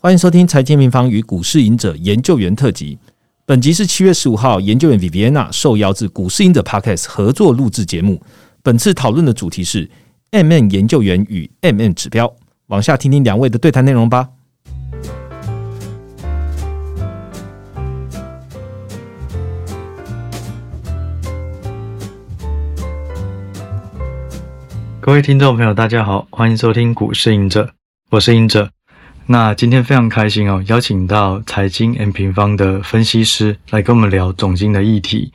欢迎收听财经平方与股市赢者研究员特辑。本集是七月十五号，研究员 Viviana 受邀至股市赢者 Podcast 合作录制节目。本次讨论的主题是 M N 研究员与 M N 指标。往下听听两位的对谈内容吧。各位听众朋友，大家好，欢迎收听股市赢者，我是赢者。那今天非常开心哦，邀请到财经 M 平方的分析师来跟我们聊总经的议题。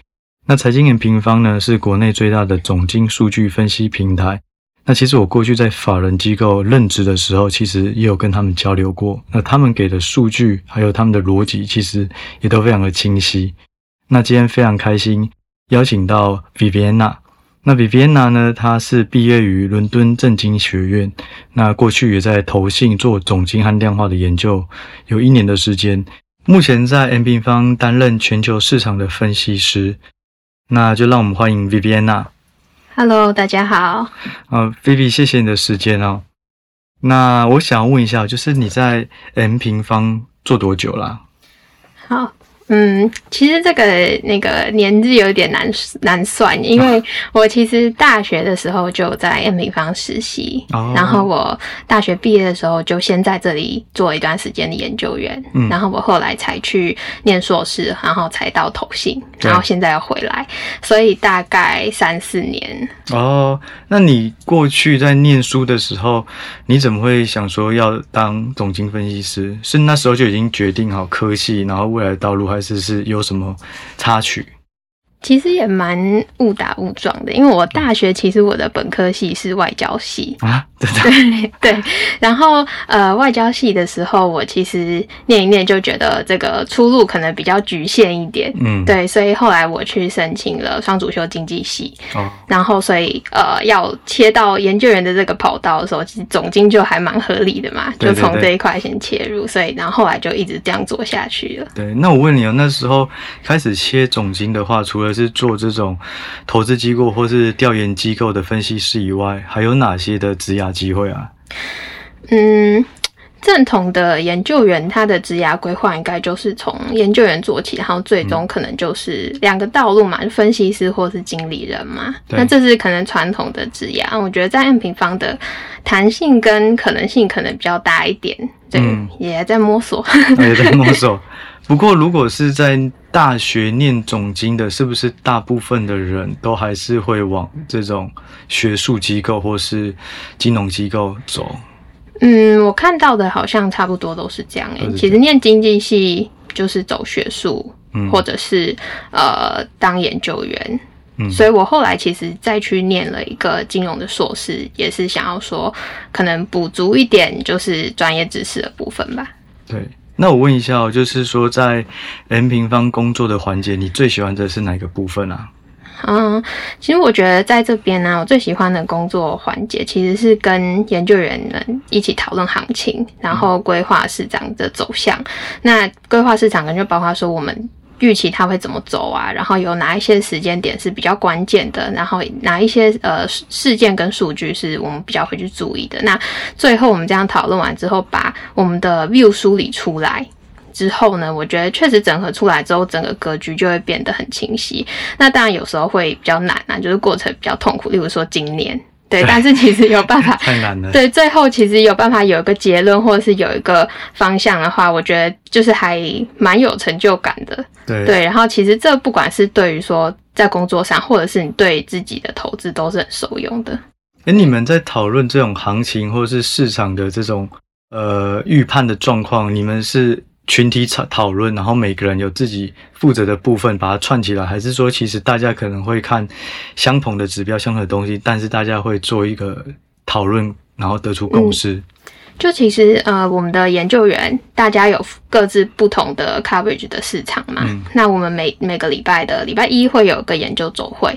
那财经 M 平方呢，是国内最大的总经数据分析平台。那其实我过去在法人机构任职的时候，其实也有跟他们交流过。那他们给的数据还有他们的逻辑，其实也都非常的清晰。那今天非常开心，邀请到 Viviana。那 Viviana 呢？她是毕业于伦敦政经学院，那过去也在投信做总经和量化的研究，有一年的时间。目前在 M 平方担任全球市场的分析师。那就让我们欢迎 Viviana。Hello，大家好。呃，Vivi，谢谢你的时间哦。那我想问一下，就是你在 M 平方做多久了？好。嗯，其实这个那个年纪有点难难算，因为我其实大学的时候就在 M 平方实习，然后我大学毕业的时候就先在这里做一段时间的研究员，嗯然后我后来才去念硕士，然后才到投信，然后现在要回来，所以大概三四年。哦，那你过去在念书的时候，你怎么会想说要当总经分析师？是那时候就已经决定好科系，然后未来的道路？还是是有什么插曲？其实也蛮误打误撞的，因为我大学其实我的本科系是外交系啊，对对。然后呃，外交系的时候，我其实念一念就觉得这个出路可能比较局限一点，嗯，对。所以后来我去申请了双主修经济系，哦，然后所以呃，要切到研究员的这个跑道的时候，其实总经就还蛮合理的嘛，就从这一块先切入，所以然后后来就一直这样做下去了。对，那我问你哦，那时候开始切总经的话，除了是做这种投资机构或是调研机构的分析师以外，还有哪些的职涯机会啊？嗯，正统的研究员他的职涯规划应该就是从研究员做起，然后最终可能就是两个道路嘛，分析师或是经理人嘛。那这是可能传统的职涯。我觉得在 M 平方的弹性跟可能性可能比较大一点，对，也在摸索，也在摸索。不过，如果是在大学念总经的，是不是大部分的人都还是会往这种学术机构或是金融机构走？嗯，我看到的好像差不多都是这样诶。其实念经济系就是走学术，或者是呃当研究员。嗯，所以我后来其实再去念了一个金融的硕士，也是想要说可能补足一点就是专业知识的部分吧。对。那我问一下哦，就是说在 M 平方工作的环节，你最喜欢的是哪个部分啊？嗯，其实我觉得在这边呢，我最喜欢的工作环节其实是跟研究员们一起讨论行情，然后规划市场的走向。那规划市场可能就包括说我们。预期它会怎么走啊？然后有哪一些时间点是比较关键的？然后哪一些呃事件跟数据是我们比较会去注意的？那最后我们这样讨论完之后，把我们的 view 梳理出来之后呢，我觉得确实整合出来之后，整个格局就会变得很清晰。那当然有时候会比较难啊，就是过程比较痛苦。例如说今年。对，但是其实有办法，太难了。对，最后其实有办法有一个结论，或者是有一个方向的话，我觉得就是还蛮有成就感的。对对，然后其实这不管是对于说在工作上，或者是你对自己的投资，都是很受用的。哎，你们在讨论这种行情或者是市场的这种呃预判的状况，你们是？群体讨讨论，然后每个人有自己负责的部分，把它串起来，还是说其实大家可能会看相同的指标、相同的东西，但是大家会做一个讨论，然后得出共识。就其实呃，我们的研究员大家有各自不同的 coverage 的市场嘛。那我们每每个礼拜的礼拜一会有个研究周会。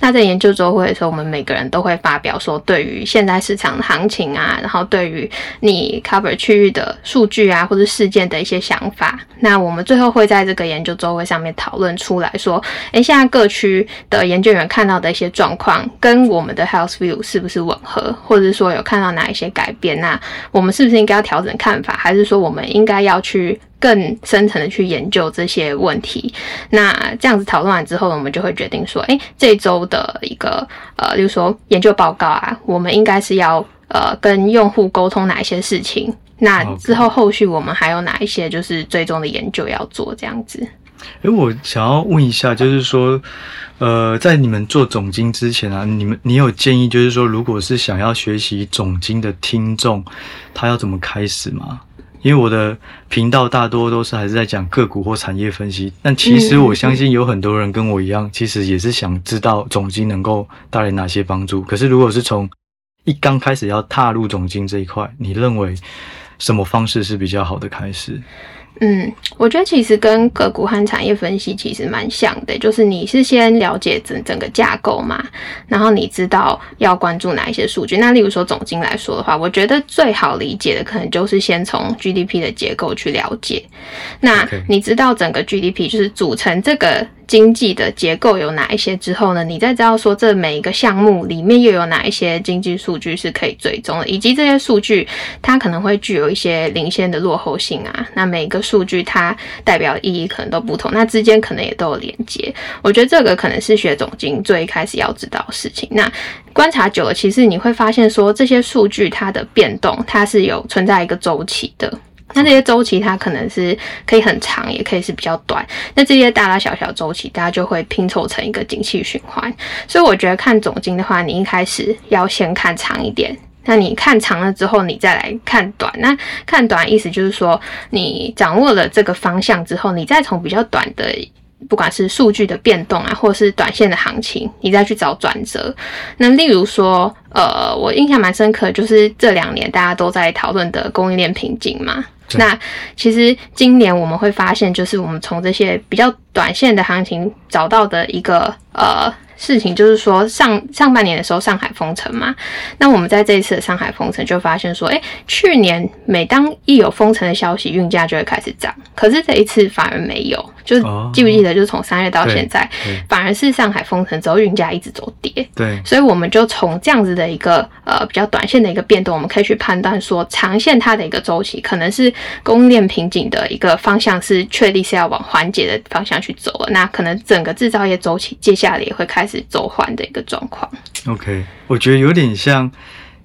那在研究周会的时候，我们每个人都会发表说对于现在市场的行情啊，然后对于你 cover 区域的数据啊，或者事件的一些想法。那我们最后会在这个研究周会上面讨论出来说，哎，现在各区的研究员看到的一些状况，跟我们的 health view 是不是吻合，或者是说有看到哪一些改变？那我。们是不是应该要调整看法，还是说我们应应该要去更深层的去研究这些问题。那这样子讨论完之后，我们就会决定说，哎，这周的一个呃，例如说研究报告啊，我们应该是要呃跟用户沟通哪一些事情。那之后后续我们还有哪一些就是最终的研究要做这样子？哎，我想要问一下，就是说，呃，在你们做总经之前啊，你们你有建议，就是说，如果是想要学习总经的听众，他要怎么开始吗？因为我的频道大多都是还是在讲个股或产业分析，但其实我相信有很多人跟我一样，其实也是想知道总经能够带来哪些帮助。可是如果是从一刚开始要踏入总经这一块，你认为什么方式是比较好的开始？嗯，我觉得其实跟个股和产业分析其实蛮像的，就是你是先了解整整个架构嘛，然后你知道要关注哪一些数据。那例如说总经来说的话，我觉得最好理解的可能就是先从 GDP 的结构去了解。那你知道整个 GDP 就是组成这个。经济的结构有哪一些之后呢？你再知道说这每一个项目里面又有哪一些经济数据是可以追踪的，以及这些数据它可能会具有一些领先的落后性啊。那每一个数据它代表意义可能都不同，那之间可能也都有连接。我觉得这个可能是学总经最开始要知道的事情。那观察久了，其实你会发现说这些数据它的变动它是有存在一个周期的。那这些周期它可能是可以很长，也可以是比较短。那这些大大小小周期，大家就会拼凑成一个景气循环。所以我觉得看总金的话，你一开始要先看长一点。那你看长了之后，你再来看短。那看短意思就是说，你掌握了这个方向之后，你再从比较短的，不管是数据的变动啊，或者是短线的行情，你再去找转折。那例如说，呃，我印象蛮深刻，就是这两年大家都在讨论的供应链瓶颈嘛。那其实今年我们会发现，就是我们从这些比较短线的行情找到的一个呃。事情就是说，上上半年的时候上海封城嘛，那我们在这一次的上海封城就发现说，哎，去年每当一有封城的消息，运价就会开始涨，可是这一次反而没有，就是记不记得，就是从三月到现在，反而是上海封城之后，运价一直走跌。对，所以我们就从这样子的一个呃比较短线的一个变动，我们可以去判断说，长线它的一个周期可能是供应链瓶颈的一个方向是确立是要往缓解的方向去走了，那可能整个制造业周期接下来也会开始。是走缓的一个状况。OK，我觉得有点像。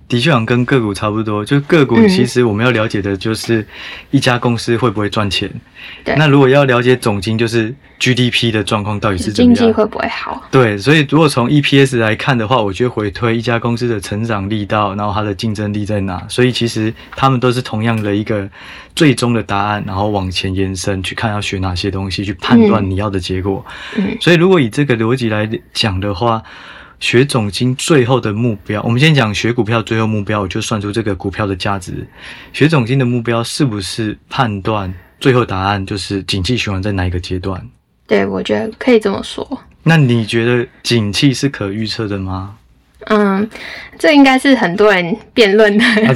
的确，好像跟个股差不多。就个股，其实我们要了解的就是一家公司会不会赚钱。对。那如果要了解总金，就是 GDP 的状况到底是怎么样？经济会不会好？对。所以，如果从 EPS 来看的话，我觉得回推一家公司的成长力道，然后它的竞争力在哪？所以，其实他们都是同样的一个最终的答案，然后往前延伸去看要学哪些东西，去判断你要的结果。嗯。所以，如果以这个逻辑来讲的话。学总经最后的目标，我们先讲学股票最后目标，我就算出这个股票的价值。学总经的目标是不是判断最后答案就是景气循环在哪一个阶段？对，我觉得可以这么说。那你觉得景气是可预测的吗？嗯，这应该是很多人辩论的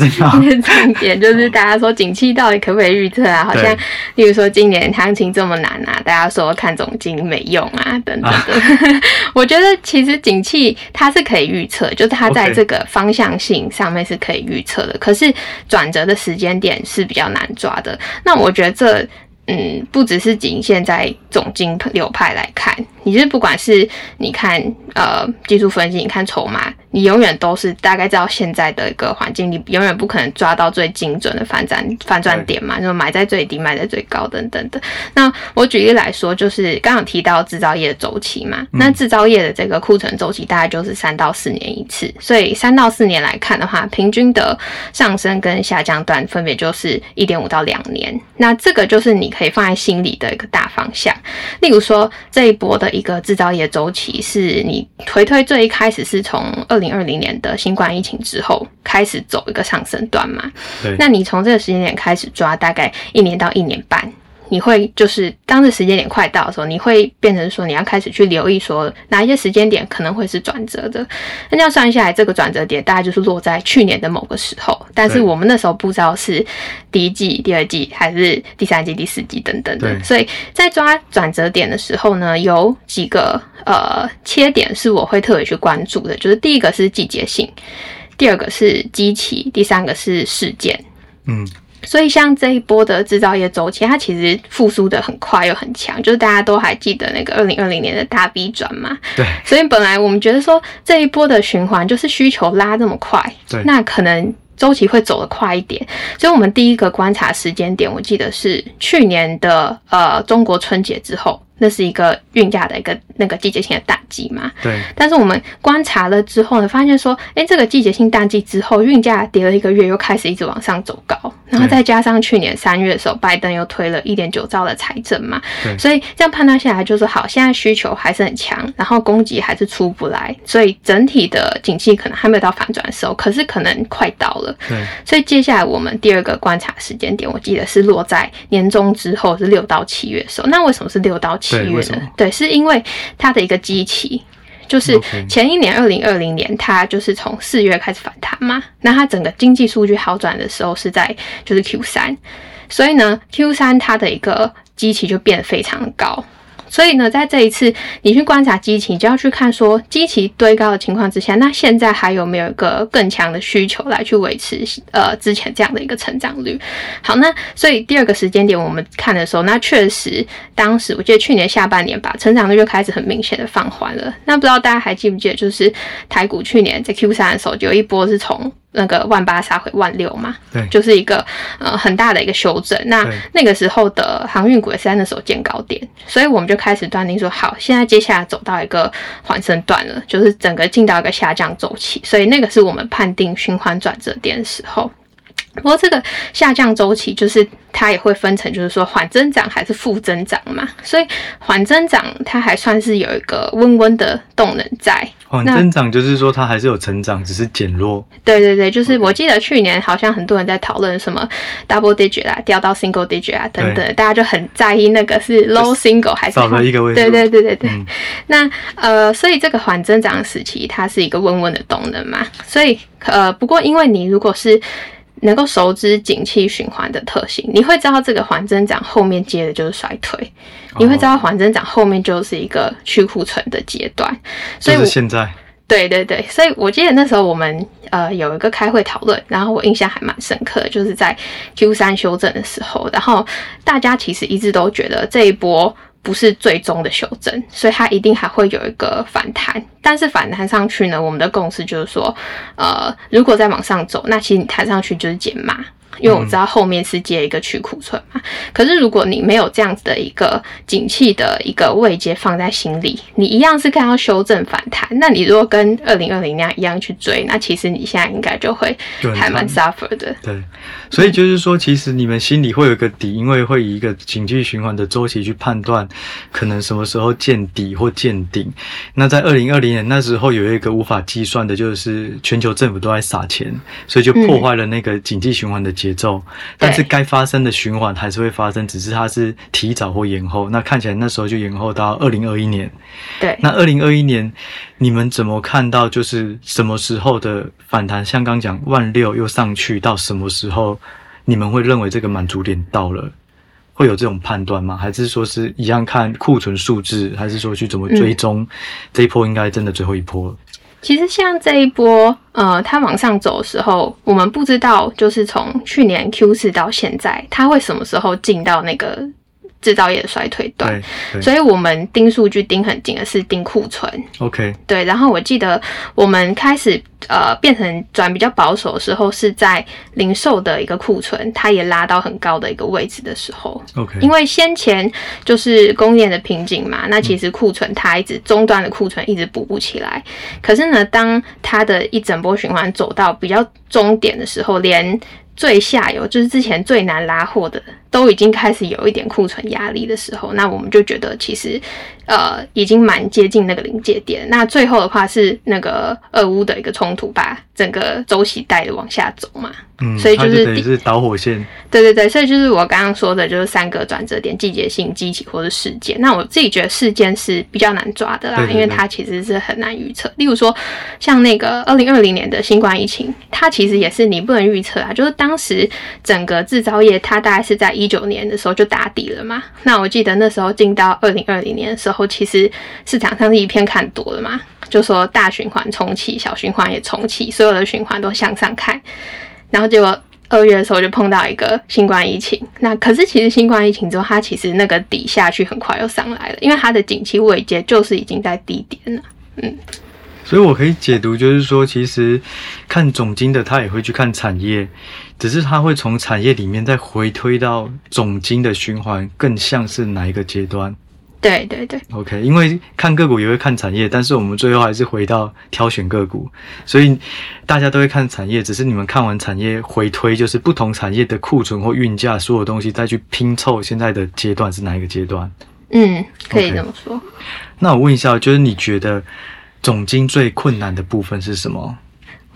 重点，就是大家说景气到底可不可以预测啊？好像，例如说今年行情这么难啊，大家说看总经没用啊，等等的。我觉得其实景气它是可以预测，就是它在这个方向性上面是可以预测的，可是转折的时间点是比较难抓的。那我觉得这。嗯，不只是仅限在总经流派来看，你是不管是你看呃技术分析，你看筹码，你永远都是大概知道现在的一个环境，你永远不可能抓到最精准的反转反转点嘛，就买在最低，卖在最高等等的。那我举例来说，就是刚刚提到制造业的周期嘛，那制造业的这个库存周期大概就是三到四年一次，所以三到四年来看的话，平均的上升跟下降段分别就是一点五到两年。那这个就是你。可以放在心里的一个大方向，例如说这一波的一个制造业周期，是你回推最一开始是从二零二零年的新冠疫情之后开始走一个上升段嘛？那你从这个时间点开始抓，大概一年到一年半。你会就是当这时间点快到的时候，你会变成说你要开始去留意说哪一些时间点可能会是转折的。那这样算下来，这个转折点大概就是落在去年的某个时候，但是我们那时候不知道是第一季、第二季还是第三季、第四季等等的。所以在抓转折点的时候呢，有几个呃切点是我会特别去关注的，就是第一个是季节性，第二个是机器，第三个是事件。嗯。所以像这一波的制造业周期，它其实复苏的很快又很强，就是大家都还记得那个二零二零年的大 B 转嘛。对。所以本来我们觉得说这一波的循环就是需求拉这么快，对，那可能周期会走得快一点。所以我们第一个观察时间点，我记得是去年的呃中国春节之后。那是一个运价的一个那个季节性的淡季嘛？对。但是我们观察了之后呢，发现说，哎，这个季节性淡季之后，运价跌了一个月，又开始一直往上走高。然后再加上去年三月的时候，拜登又推了一点九兆的财政嘛，所以这样判断下来就是好，现在需求还是很强，然后供给还是出不来，所以整体的景气可能还没有到反转的时候，可是可能快到了。对。所以接下来我们第二个观察时间点，我记得是落在年终之后，是六到七月的时候。那为什么是六到七？七月的对，是因为它的一个基期，就是前一年二零二零年，它就是从四月开始反弹嘛。那它整个经济数据好转的时候是在就是 Q 三，所以呢 Q 三它的一个基期就变得非常高。所以呢，在这一次你去观察基期，就要去看说基期堆高的情况之下，那现在还有没有一个更强的需求来去维持呃之前这样的一个成长率？好，那所以第二个时间点我们看的时候，那确实当时我记得去年下半年吧，成长率就开始很明显的放缓了。那不知道大家还记不记得，就是台股去年在 Q 三的时候，有一波是从那个万八杀回万六嘛，对，就是一个呃很大的一个修正。那那个时候的航运股也是在那时候见高点，所以我们就开始断定说，好，现在接下来走到一个缓升段了，就是整个进到一个下降周期。所以那个是我们判定循环转折点的时候。不过这个下降周期就是它也会分成，就是说缓增长还是负增长嘛。所以缓增长它还算是有一个温温的动能在。缓增长就是说它还是有成长，只是减弱。对对对，就是我记得去年好像很多人在讨论什么 double digit 啊，掉到 single digit 啊等等，大家就很在意那个是 low single 还是少了一个位。对对对对对。那呃，所以这个缓增长时期它是一个温温的动能嘛。所以呃，不过因为你如果是能够熟知景气循环的特性，你会知道这个缓增长后面接的就是衰退，你会知道缓增长后面就是一个去库存的阶段。所以现在，对对对，所以我记得那时候我们呃有一个开会讨论，然后我印象还蛮深刻，就是在 Q 三修正的时候，然后大家其实一直都觉得这一波。不是最终的修正，所以它一定还会有一个反弹。但是反弹上去呢，我们的共识就是说，呃，如果再往上走，那其实你弹上去就是减码。因为我知道后面是接一个去库存嘛，可是如果你没有这样子的一个景气的一个位阶放在心里，你一样是看到修正反弹。那你如果跟二零二零那样一样去追，那其实你现在应该就会还蛮 suffer 的。对，所以就是说，其实你们心里会有一个底，因为会以一个景气循环的周期去判断，可能什么时候见底或见顶。那在二零二零年那时候有一个无法计算的，就是全球政府都在撒钱，所以就破坏了那个景气循环的。节奏，但是该发生的循环还是会发生，只是它是提早或延后。那看起来那时候就延后到二零二一年。对，那二零二一年你们怎么看到？就是什么时候的反弹？像刚讲万六又上去到什么时候？你们会认为这个满足点到了？会有这种判断吗？还是说是一样看库存数字？还是说去怎么追踪这一波？应该真的最后一波？其实像这一波，呃，它往上走的时候，我们不知道，就是从去年 Q 四到现在，它会什么时候进到那个。制造业的衰退段，所以我们盯数据盯很紧的是盯库存。OK，对。然后我记得我们开始呃变成转比较保守的时候，是在零售的一个库存，它也拉到很高的一个位置的时候。OK，因为先前就是工业的瓶颈嘛，那其实库存它一直终端的库存一直补不起来。可是呢，当它的一整波循环走到比较终点的时候，连最下游就是之前最难拉货的。都已经开始有一点库存压力的时候，那我们就觉得其实，呃，已经蛮接近那个临界点。那最后的话是那个俄乌的一个冲突，把整个周期带的往下走嘛。嗯，所以就是等于是导火线。对对对，所以就是我刚刚说的，就是三个转折点：季节性、机器或者事件。那我自己觉得事件是比较难抓的啦，因为它其实是很难预测。例如说，像那个二零二零年的新冠疫情，它其实也是你不能预测啊。就是当时整个制造业，它大概是在。一九年的时候就打底了嘛，那我记得那时候进到二零二零年的时候，其实市场上是一片看多的嘛，就说大循环重启，小循环也重启，所有的循环都向上看，然后结果二月的时候就碰到一个新冠疫情，那可是其实新冠疫情之后，它其实那个底下去很快又上来了，因为它的景气位阶就是已经在低点了。嗯，所以我可以解读就是说，其实看总金的他也会去看产业，只是他会从产业里面再回推到总金的循环，更像是哪一个阶段？对对对，OK，因为看个股也会看产业，但是我们最后还是回到挑选个股，所以大家都会看产业，只是你们看完产业回推，就是不同产业的库存或运价，所有东西再去拼凑现在的阶段是哪一个阶段？嗯，可以这么说。那我问一下，就是你觉得总经最困难的部分是什么？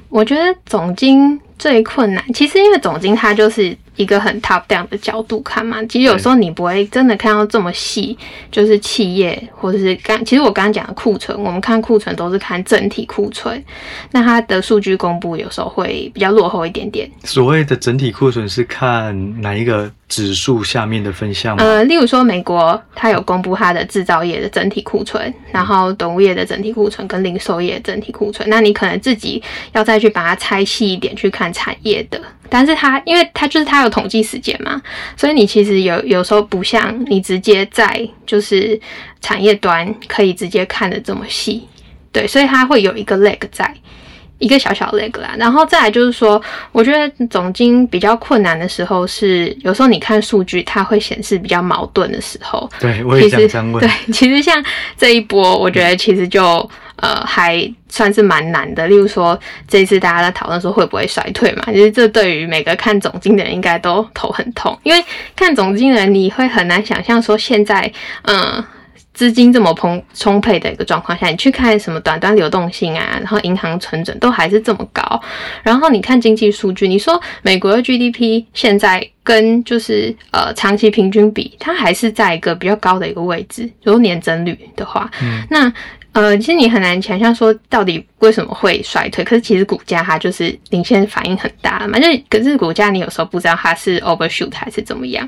我觉得总经最困难，其实因为总经它就是一个很 top down 的角度看嘛，其实有时候你不会真的看到这么细，就是企业或者是刚，其实我刚刚讲的库存，我们看库存都是看整体库存，那它的数据公布有时候会比较落后一点点。所谓的整体库存是看哪一个指数下面的分项吗？呃，例如说美国，它有公布它的制造业的整体库存，然后动物业的整体库存跟零售业的整体库存，那你可能自己要再去把它拆细一点去看产业的。但是它，因为它就是它有统计时间嘛，所以你其实有有时候不像你直接在就是产业端可以直接看的这么细，对，所以它会有一个 lag 在。一个小小 lag 啦，然后再来就是说，我觉得总经比较困难的时候是，有时候你看数据，它会显示比较矛盾的时候。对，我也其实想问。对，其实像这一波，我觉得其实就呃还算是蛮难的。例如说，这一次大家在讨论说会不会衰退嘛，其实这对于每个看总经的人应该都头很痛，因为看总经的人你会很难想象说现在嗯。资金这么充充沛的一个状况下，你去看什么短端流动性啊，然后银行存准都还是这么高，然后你看经济数据，你说美国的 GDP 现在跟就是呃长期平均比，它还是在一个比较高的一个位置。如果年增率的话，嗯那呃其实你很难想象说到底为什么会衰退。可是其实股价它就是领先反应很大了嘛，就是可是股价你有时候不知道它是 overshoot 还是怎么样。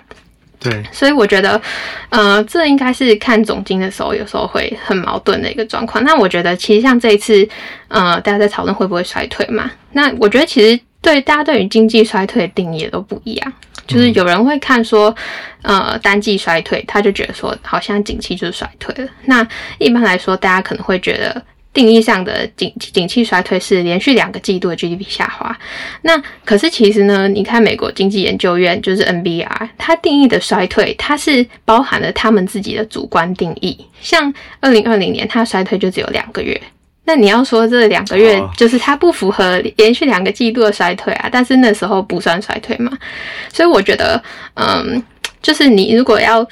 对，所以我觉得，呃，这应该是看总经的时候，有时候会很矛盾的一个状况。那我觉得，其实像这一次，呃，大家在讨论会不会衰退嘛？那我觉得其实对大家对于经济衰退的定义也都不一样。就是有人会看说，呃，单季衰退，他就觉得说，好像景气就是衰退了。那一般来说，大家可能会觉得。定义上的景景气衰退是连续两个季度的 GDP 下滑，那可是其实呢，你看美国经济研究院就是 NBR，它定义的衰退，它是包含了他们自己的主观定义。像二零二零年，它衰退就只有两个月。那你要说这两个月哦就是它不符合连续两个季度的衰退啊，但是那时候不算衰退嘛，所以我觉得，嗯，就是你如果要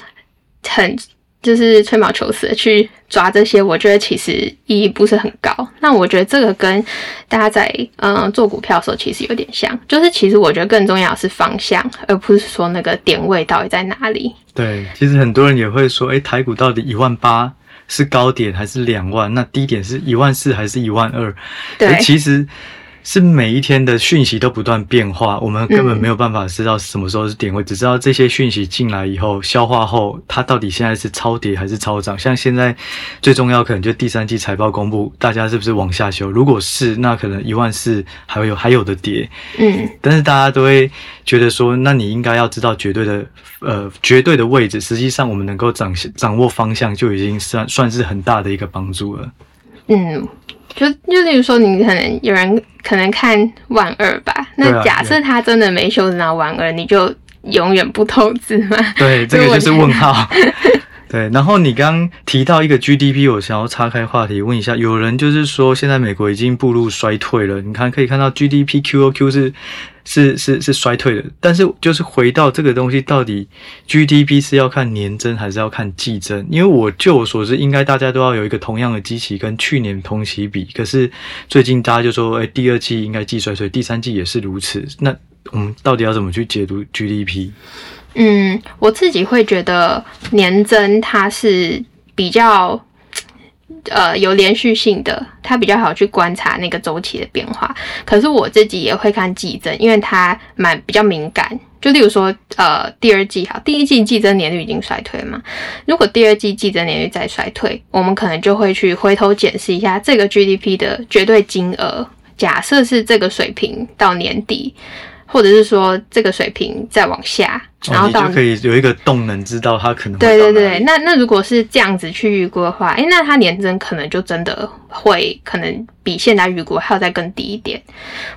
很就是吹毛求疵的去抓这些，我觉得其实意义不是很高。那我觉得这个跟大家在嗯做股票的时候其实有点像，就是其实我觉得更重要的是方向，而不是说那个点位到底在哪里。对，其实很多人也会说，诶，台股到底一万八是高点还是两万？那低点是一万四还是一万二？对其实是每一天的讯息都不断变化，我们根本没有办法知道什么时候是点位，只知道这些讯息进来以后消化后，它到底现在是超跌还是超涨。像现在最重要可能就第三季财报公布，大家是不是往下修？如果是，那可能一万四还会有还有的跌。嗯，但是大家都会觉得说，那你应该要知道绝对的呃绝对的位置。实际上，我们能够掌掌握方向，就已经算算是很大的一个帮助了。嗯，就就例如说，你可能有人可能看万二吧，那假设他真的没修正到万二，你就永远不投资吗？对，这个就是问号。对，然后你刚提到一个 GDP，我想要岔开话题问一下，有人就是说现在美国已经步入衰退了，你看可以看到 GDP QOQ 是是是是衰退的，但是就是回到这个东西，到底 GDP 是要看年增还是要看季增？因为我就我所知，应该大家都要有一个同样的基期跟去年同期比，可是最近大家就说，哎，第二季应该季衰退，第三季也是如此，那我们到底要怎么去解读 GDP？嗯，我自己会觉得年增它是比较呃有连续性的，它比较好去观察那个周期的变化。可是我自己也会看季增，因为它蛮比较敏感。就例如说，呃，第二季哈，第一季季增年率已经衰退嘛。如果第二季季增年率再衰退，我们可能就会去回头检视一下这个 GDP 的绝对金额。假设是这个水平到年底，或者是说这个水平再往下，然后到哦你就可以有一个动能，知道它可能会对对对，那那如果是这样子去预估的话，哎，那它年增可能就真的会可能比现在预估还要再更低一点。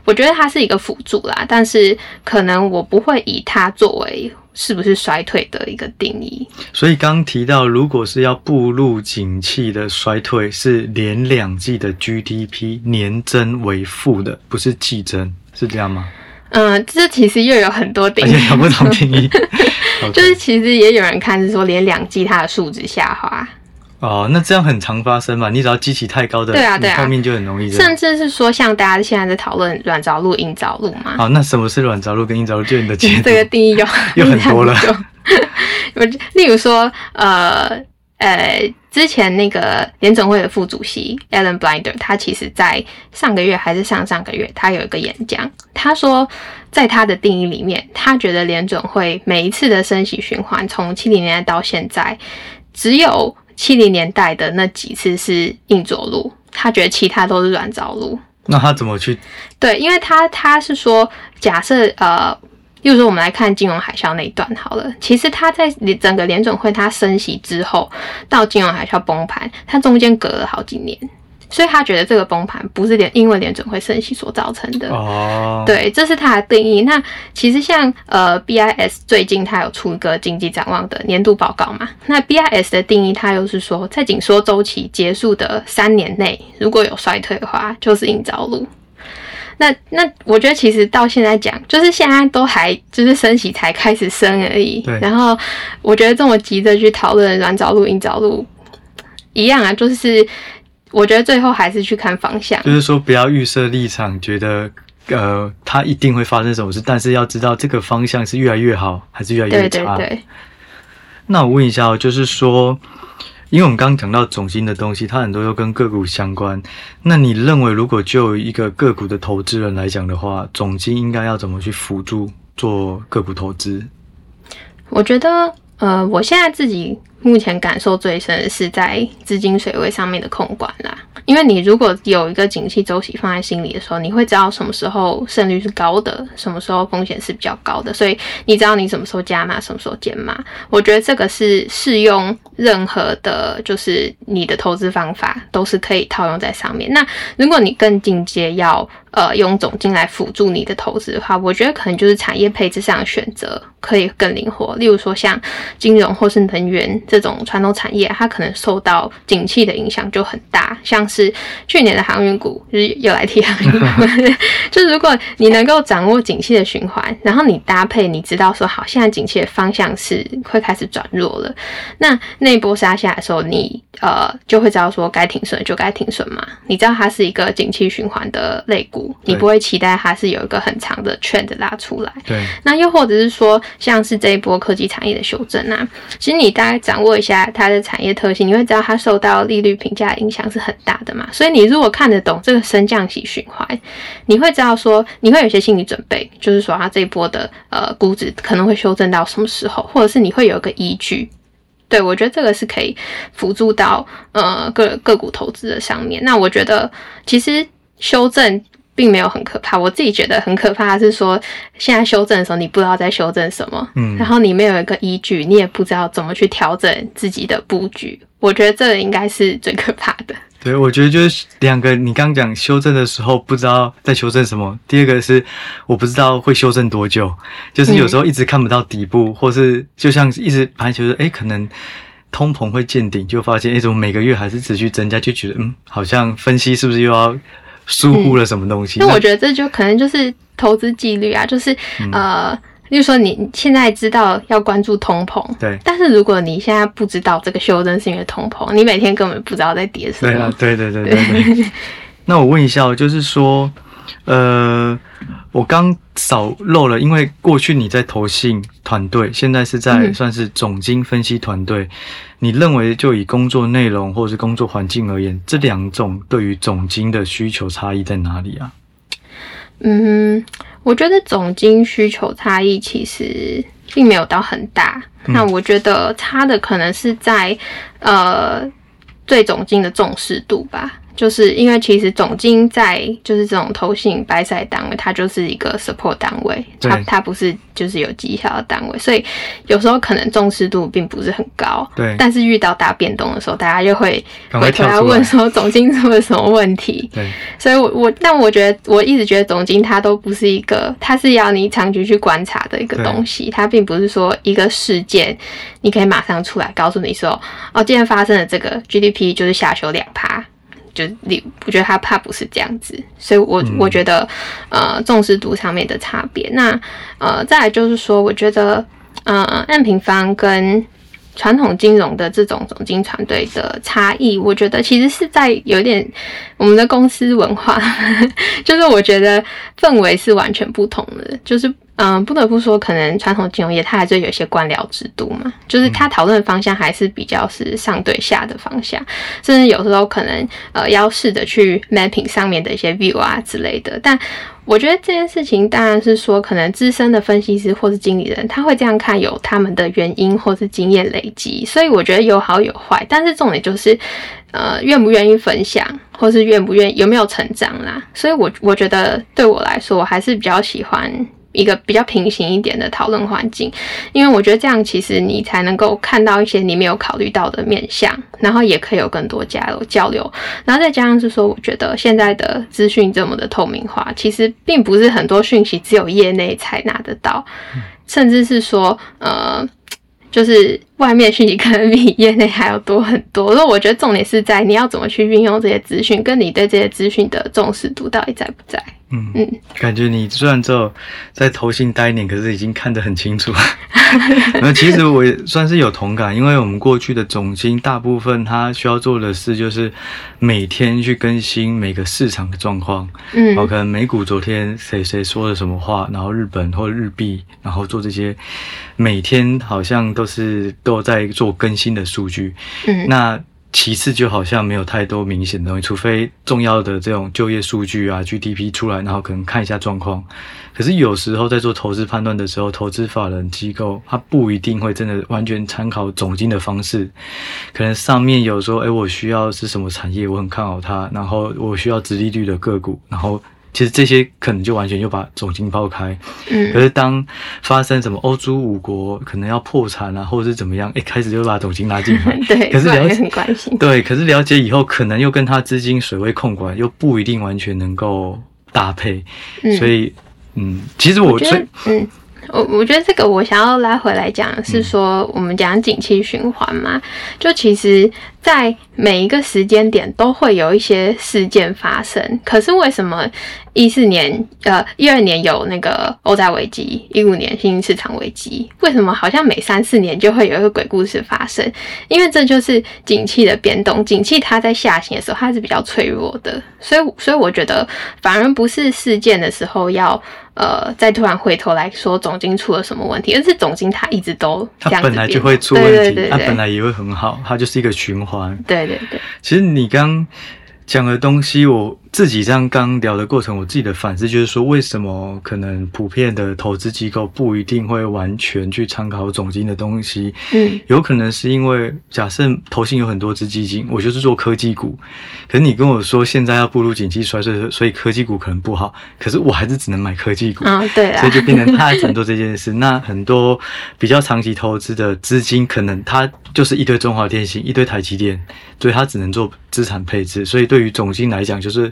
我觉得它是一个辅助啦，但是可能我不会以它作为是不是衰退的一个定义。所以刚刚提到，如果是要步入景气的衰退，是连两季的 GDP 年增为负的，不是季增，是这样吗？嗯，这其实又有很多定义而且，有不同定义。就是其实也有人看是说连两季它的数值下滑，哦，那这样很常发生嘛？你只要激起太高的，对啊对啊你后面就很容易甚。至是说像大家现在在讨论软着陆、硬着陆嘛，好，那什么是软着陆跟硬着陆？就你的解读这个定义有 有很多了有我例如说，呃呃，之前那个联总会的副主席 Alan Blinder，他其实在上个月还是上上个月，他有一个演讲，他说，在他的定义里面，他觉得联准会每一次的升息循环，从七零年代到现在，只有七零年代的那几次是硬着陆，他觉得其他都是软着陆。那他怎么去？对，因为他他是说，假设呃，例如说我们来看金融海啸那一段好了，其实它在整个联准会它升息之后到金融海啸崩盘，它中间隔了好几年，所以他觉得这个崩盘不是联因为联准会升息所造成的。哦，，对，这是它的定义。那其实像呃 BIS 最近它有出一个经济展望的年度报告嘛，那 BIS 的定义它又是说，在紧缩周期结束的三年内，如果有衰退的话，就是硬着陆。那那我觉得其实到现在讲，就是现在都还就是升息才开始升而已对。然后我觉得这么急着去讨论软着陆、硬着陆，一样啊，就是我觉得最后还是去看方向。就是说不要预设立场，觉得呃它一定会发生什么事，但是要知道这个方向是越来越好还是越来越差。对对。那我问一下哦，就是说，因为我们刚刚讲到总金的东西，它很多都跟个股相关。那你认为，如果就一个个股的投资人来讲的话，总金应该要怎么去辅助做个股投资？我觉得，呃，我现在自己目前感受最深的是在资金水位上面的控管啦。因为你如果有一个景气周期放在心里的时候，你会知道什么时候胜率是高的，什么时候风险是比较高的，所以你知道你什么时候加码，什么时候减码。我觉得这个是适用任何的，就是你的投资方法都是可以套用在上面。那如果你更进阶要呃用总金来辅助你的投资的话，我觉得可能就是产业配置上的选择可以更灵活。例如说像金融或是能源这种传统产业，它可能受到景气的影响就很大，像是去年的航运股，就是又来提航运股，就是如果你能够掌握景气的循环，然后你搭配你知道说好，现在景气的方向是会开始转弱了，那那一波杀下来的时候，你呃就会知道说该停损就该停损嘛。你知道它是一个景气循环的类股，你不会期待它是有一个很长的 trend 拉出来。对，那又或者是说，像是这一波科技产业的修正啊，其实你大概掌握一下它的产业特性，你会知道它受到利率评价影响是很大的嘛。所以你如果看得懂这个升降息循环，你会知道说，你会有些心理准备，就是说它这一波的呃估值可能会修正到什么时候，或者是你会有一个依据。对，我觉得这个是可以辅助到呃个个股投资的上面。那我觉得其实修正并没有很可怕，我自己觉得很可怕的是说，现在修正的时候你不知道在修正什么，嗯然后你没有一个依据，你也不知道怎么去调整自己的布局。我觉得这应该是最可怕的。对，我觉得就是两个，你刚刚讲修正的时候不知道在修正什么，第二个是我不知道会修正多久，就是有时候一直看不到底部，或是就像一直盘球说，哎，可能通膨会见顶，就发现哎，怎么每个月还是持续增加，就觉得嗯，好像分析是不是又要疏忽了什么东西？那我觉得这就可能就是投资纪律啊，就是、嗯呃，例如说你现在知道要关注通膨，对但是如果你现在不知道这个修正是因为通膨，你每天根本不知道在跌什么。对啊，对对对对对。那我问一下哦，就是说，呃，我刚少漏了，因为过去你在投信团队，现在是在嗯算是总经分析团队，你认为就以工作内容或者是工作环境而言，这两种对于总经的需求差异在哪里啊？嗯，我觉得总经需求差异其实并没有到很大。嗯那我觉得差的可能是在呃对总经的重视度吧。就是因为其实总经在就是这种投信白赛单位，它就是一个 support 单位，它它不是就是有绩效的单位，所以有时候可能重视度并不是很高。对。但是遇到大变动的时候，大家就会回头来问说总经出了什么问题。对，所以我，我但我觉得，我一直觉得总经它都不是一个，它是要你长期去观察的一个东西，它并不是说一个事件，你可以马上出来告诉你说，哦，今天发生了这个 GDP 就是下修两趴，就你，我觉得他怕不是这样子，所以我、嗯。我觉得，呃，重视度上面的差别，那呃，再来就是说，我觉得，呃，按平方跟传统金融的这种总经团队的差异，我觉得其实是在有点我们的公司文化，就是我觉得氛围是完全不同的。就是嗯，不得不说，可能传统金融业它还是有一些官僚制度嘛，就是它讨论方向还是比较是上对下的方向，甚至有时候可能呃要试着去 mapping 上面的一些 view 啊之类的，但。我觉得这件事情当然是说，可能资深的分析师或是经理人，他会这样看，有他们的原因或是经验累积，所以我觉得有好有坏。但是重点就是，呃，愿不愿意分享，或是愿不愿意有没有成长啦。所以我我觉得对我来说，我还是比较喜欢一个比较平行一点的讨论环境，因为我觉得这样其实你才能够看到一些你没有考虑到的面向，然后也可以有更多交流交流，然后再加上是说，我觉得现在的资讯这么的透明化，其实并不是很多讯息只有业内才拿得到，甚至是说，呃。就是外面讯息可能比业内还要多很多，所以我觉得重点是在你要怎么去运用这些资讯，跟你对这些资讯的重视度到底在不在。嗯。嗯。感觉你虽然只有在投信待一年，可是已经看得很清楚。那其实我也算是有同感，因为我们过去的总经大部分他需要做的事就是每天去更新每个市场的状况，嗯。然后可能美股昨天谁谁说了什么话，然后日本或日币，然后做这些每天好像都是都在做更新的数据。嗯。那其次就好像没有太多明显的东西，除非重要的这种就业数据啊、GDP 出来，然后可能看一下状况。可是有时候在做投资判断的时候，投资法人机构它不一定会真的完全参考总经的方式，可能上面有说，哎，我需要是什么产业，我很看好它，然后我需要直利率的个股，然后。其实这些可能就完全就把总经抛开，可嗯是当发生什么欧洲五国可能要破产啊，或者是怎么样，一开始就把总经拉进来，对，可是了解关心。对，可是了解以后，可能又跟他资金水位控管又不一定完全能够搭配，嗯。所以嗯，其实我我觉得，嗯，我我觉得这个我想要拉回来讲，是说我们讲景气循环嘛，就其实，在每一个时间点都会有一些事件发生，可是为什么一四年呃一二年有那个欧债危机，一五年新兴市场危机，为什么好像每三四年就会有一个鬼故事发生？因为这就是景气的变动，景气它在下行的时候它是比较脆弱的，所以所以我觉得反而不是事件的时候要呃再突然回头来说总经出了什么问题，而是总经它一直都这他样子本来就会出变问题，对对对对他本来也会很好，它就是一个循环。对对对，其实你刚讲的东西，我自己这样刚聊的过程，我自己的反思就是说，为什么可能普遍的投资机构不一定会完全去参考总经的东西？嗯有可能是因为假设投信有很多只基金，我就是做科技股，可是你跟我说现在要步入景气衰退，所以科技股可能不好，可是我还是只能买科技股。嗯对啊所以，就变成他只能做这件事。那很多比较长期投资的资金，可能他就是一堆中华电信、一堆台积电，所以他只能做资产配置。所以对对于总经来讲，就是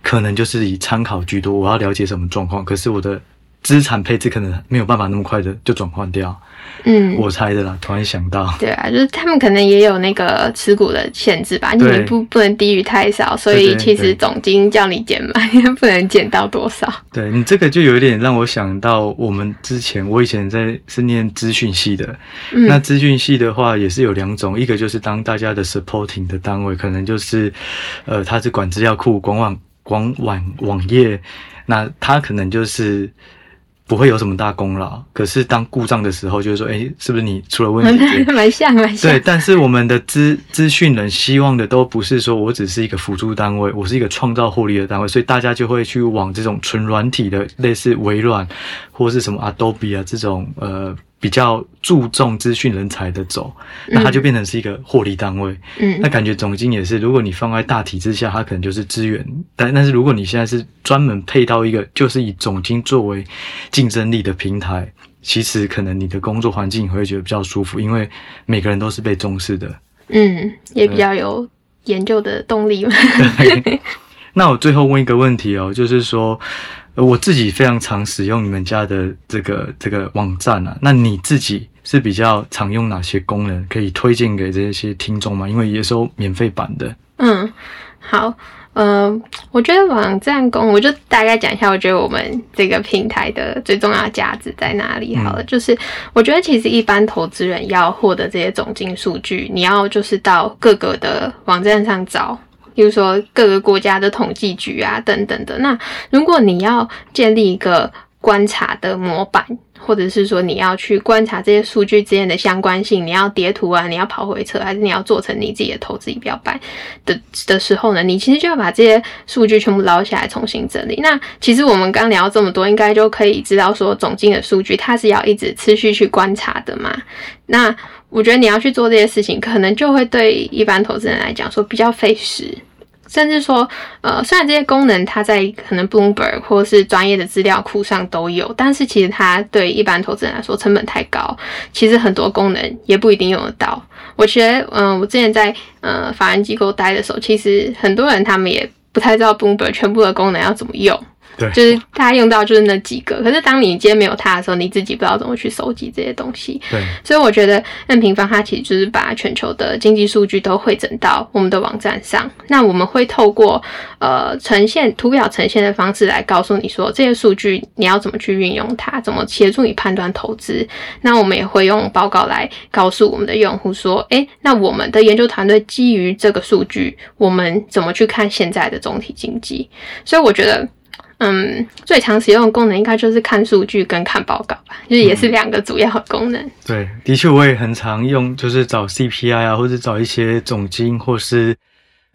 可能就是以参考居多。我要了解什么状况，可是我的资产配置可能没有办法那么快的就转换掉。嗯。我猜的啦，突然想到。对啊，就是他们可能也有那个持股的限制吧，你对不不能低于太少，所以其实对总金叫你减买，不能减到多少。对你这个就有一点让我想到，我们之前我以前在是念资讯系的，嗯那资讯系的话也是有两种，一个就是当大家的 supporting 的单位，可能就是呃他是管资料库、管网、管网网页，那他可能就是。不会有什么大功劳，可是当故障的时候，就是说，哎，是不是你出了问题？蛮像蛮像。对，但是我们的资资讯人希望的都不是说我只是一个辅助单位，我是一个创造获利的单位，所以大家就会去往这种纯软体的，类似微软或是什么 Adobe 啊这种呃比较注重资讯人才的走，那它就变成是一个获利单位。嗯那感觉总经也是，如果你放在大体之下，它可能就是资源，但但是如果你现在是专门配到一个就是以总经作为竞争力的平台，其实可能你的工作环境会觉得比较舒服，因为每个人都是被重视的。嗯，也比较有研究的动力嘛。那我最后问一个问题哦，就是说，呃我自己非常常使用你们家的这个这个网站啊，那你自己是比较常用哪些功能，可以推荐给这些听众吗？因为也是有免费版的。嗯，好，呃，我觉得网站功，我就大概讲一下，我觉得我们这个平台的最重要的价值在哪里好了。就是我觉得其实一般投资人要获得这些总金数据，你要就是到各个的网站上找。比如说各个国家的统计局啊，等等的。那如果你要建立一个观察的模板，或者是说你要去观察这些数据之间的相关性，你要叠图啊，你要跑回车，还是你要做成你自己的投资仪表板的的时候呢，你其实就要把这些数据全部捞下来重新整理。那其实我们刚聊这么多，应该就可以知道说总金的数据它是要一直持续去观察的嘛。那我觉得你要去做这些事情，可能就会对一般投资人来讲说比较费时。甚至说，呃，虽然这些功能它在可能 Bloomberg 或是专业的资料库上都有，但是其实它对一般投资人来说成本太高，其实很多功能也不一定用得到。我觉得，嗯、我之前在呃法人机构待的时候，其实很多人他们也不太知道 Bloomberg 全部的功能要怎么用。对，就是大家用到就是那几个，可是当你今天没有它的时候，你自己不知道怎么去收集这些东西。对，所以我觉得 N 平方它其实就是把全球的经济数据都汇整到我们的网站上。那我们会透过呃呈现图表呈现的方式来告诉你说这些数据你要怎么去运用它，怎么协助你判断投资。那我们也会用报告来告诉我们的用户说，诶，那我们的研究团队基于这个数据，我们怎么去看现在的总体经济？所以我觉得。嗯，最常使用的功能应该就是看数据跟看报告吧，就是也是两个主要的功能。对，的确我也很常用，就是找 CPI 啊，或者找一些总金，或是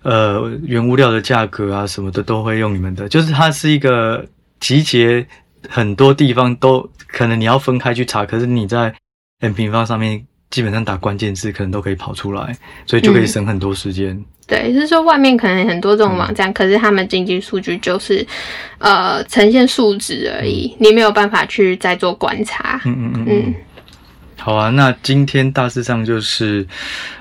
呃原物料的价格啊什么的，都会用你们的。就是它是一个集结很多地方都可能你要分开去查，可是你在 M 平方上面基本上打关键字，可能都可以跑出来，所以就可以省很多时间。对，就是说外面可能很多这种网站，可是他们经济数据就是呃呈现数值而已，你没有办法去再做观察。嗯嗯嗯嗯嗯。好啊，那今天大致上就是，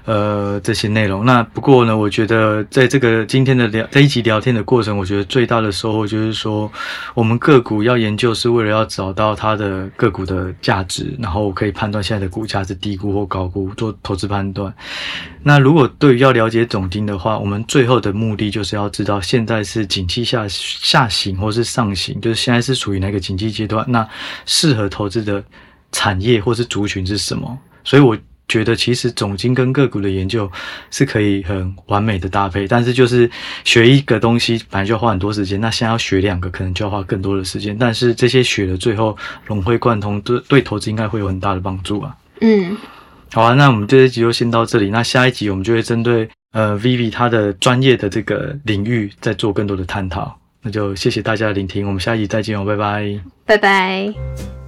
呃，这些内容。那不过呢，我觉得在这个今天的聊在一起聊天的过程，我觉得最大的收获就是说，我们个股要研究是为了要找到它的个股的价值，然后可以判断现在的股价是低估或高估，做投资判断。那如果对于要了解总金的话，我们最后的目的就是要知道现在是景气下下行或是上行，就是现在是处于哪个景气阶段，那适合投资的产业或是族群是什么？所以我觉得其实总金跟个股的研究是可以很完美的搭配，但是就是学一个东西反正就要花很多时间，那现在要学两个可能就要花更多的时间，但是这些学的最后融会贯通，对对投资应该会有很大的帮助啊。嗯，好啊，那我们这一集就先到这里。那下一集我们就会针对呃 Vivi 他的专业的这个领域再做更多的探讨。那就谢谢大家的聆听，我们下一集再见哦，拜拜。拜拜。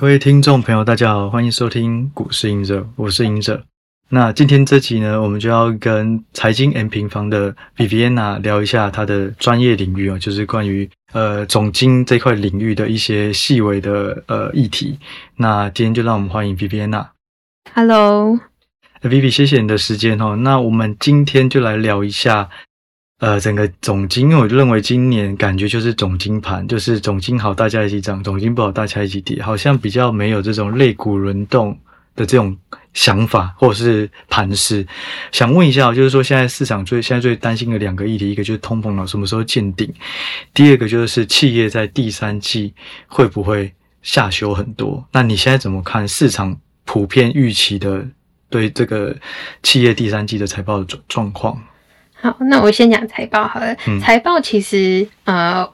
各位听众朋友，大家好，欢迎收听股市赢者，我是赢者。那今天这集呢，我们就要跟财经 M 平方的 Viviana 聊一下她的专业领域哦，就是关于呃总经这块领域的一些细微的呃议题。那今天就让我们欢迎 Viviana。Hello，呃 Vivi，谢谢你的时间哦。那我们今天就来聊一下，呃，整个总金，因为我认为今年感觉就是总金盘，就是总金好大家一起涨，总金不好大家一起跌，好像比较没有这种类股轮动的这种想法或者是盘势。想问一下，就是说现在市场最现在最担心的两个议题，一个就是通膨了什么时候见顶，第二个就是企业在第三季会不会下修很多？那你现在怎么看市场普遍预期的对这个企业第三季的财报的状状况？好，那我先讲财报好了。嗯财报其实呃，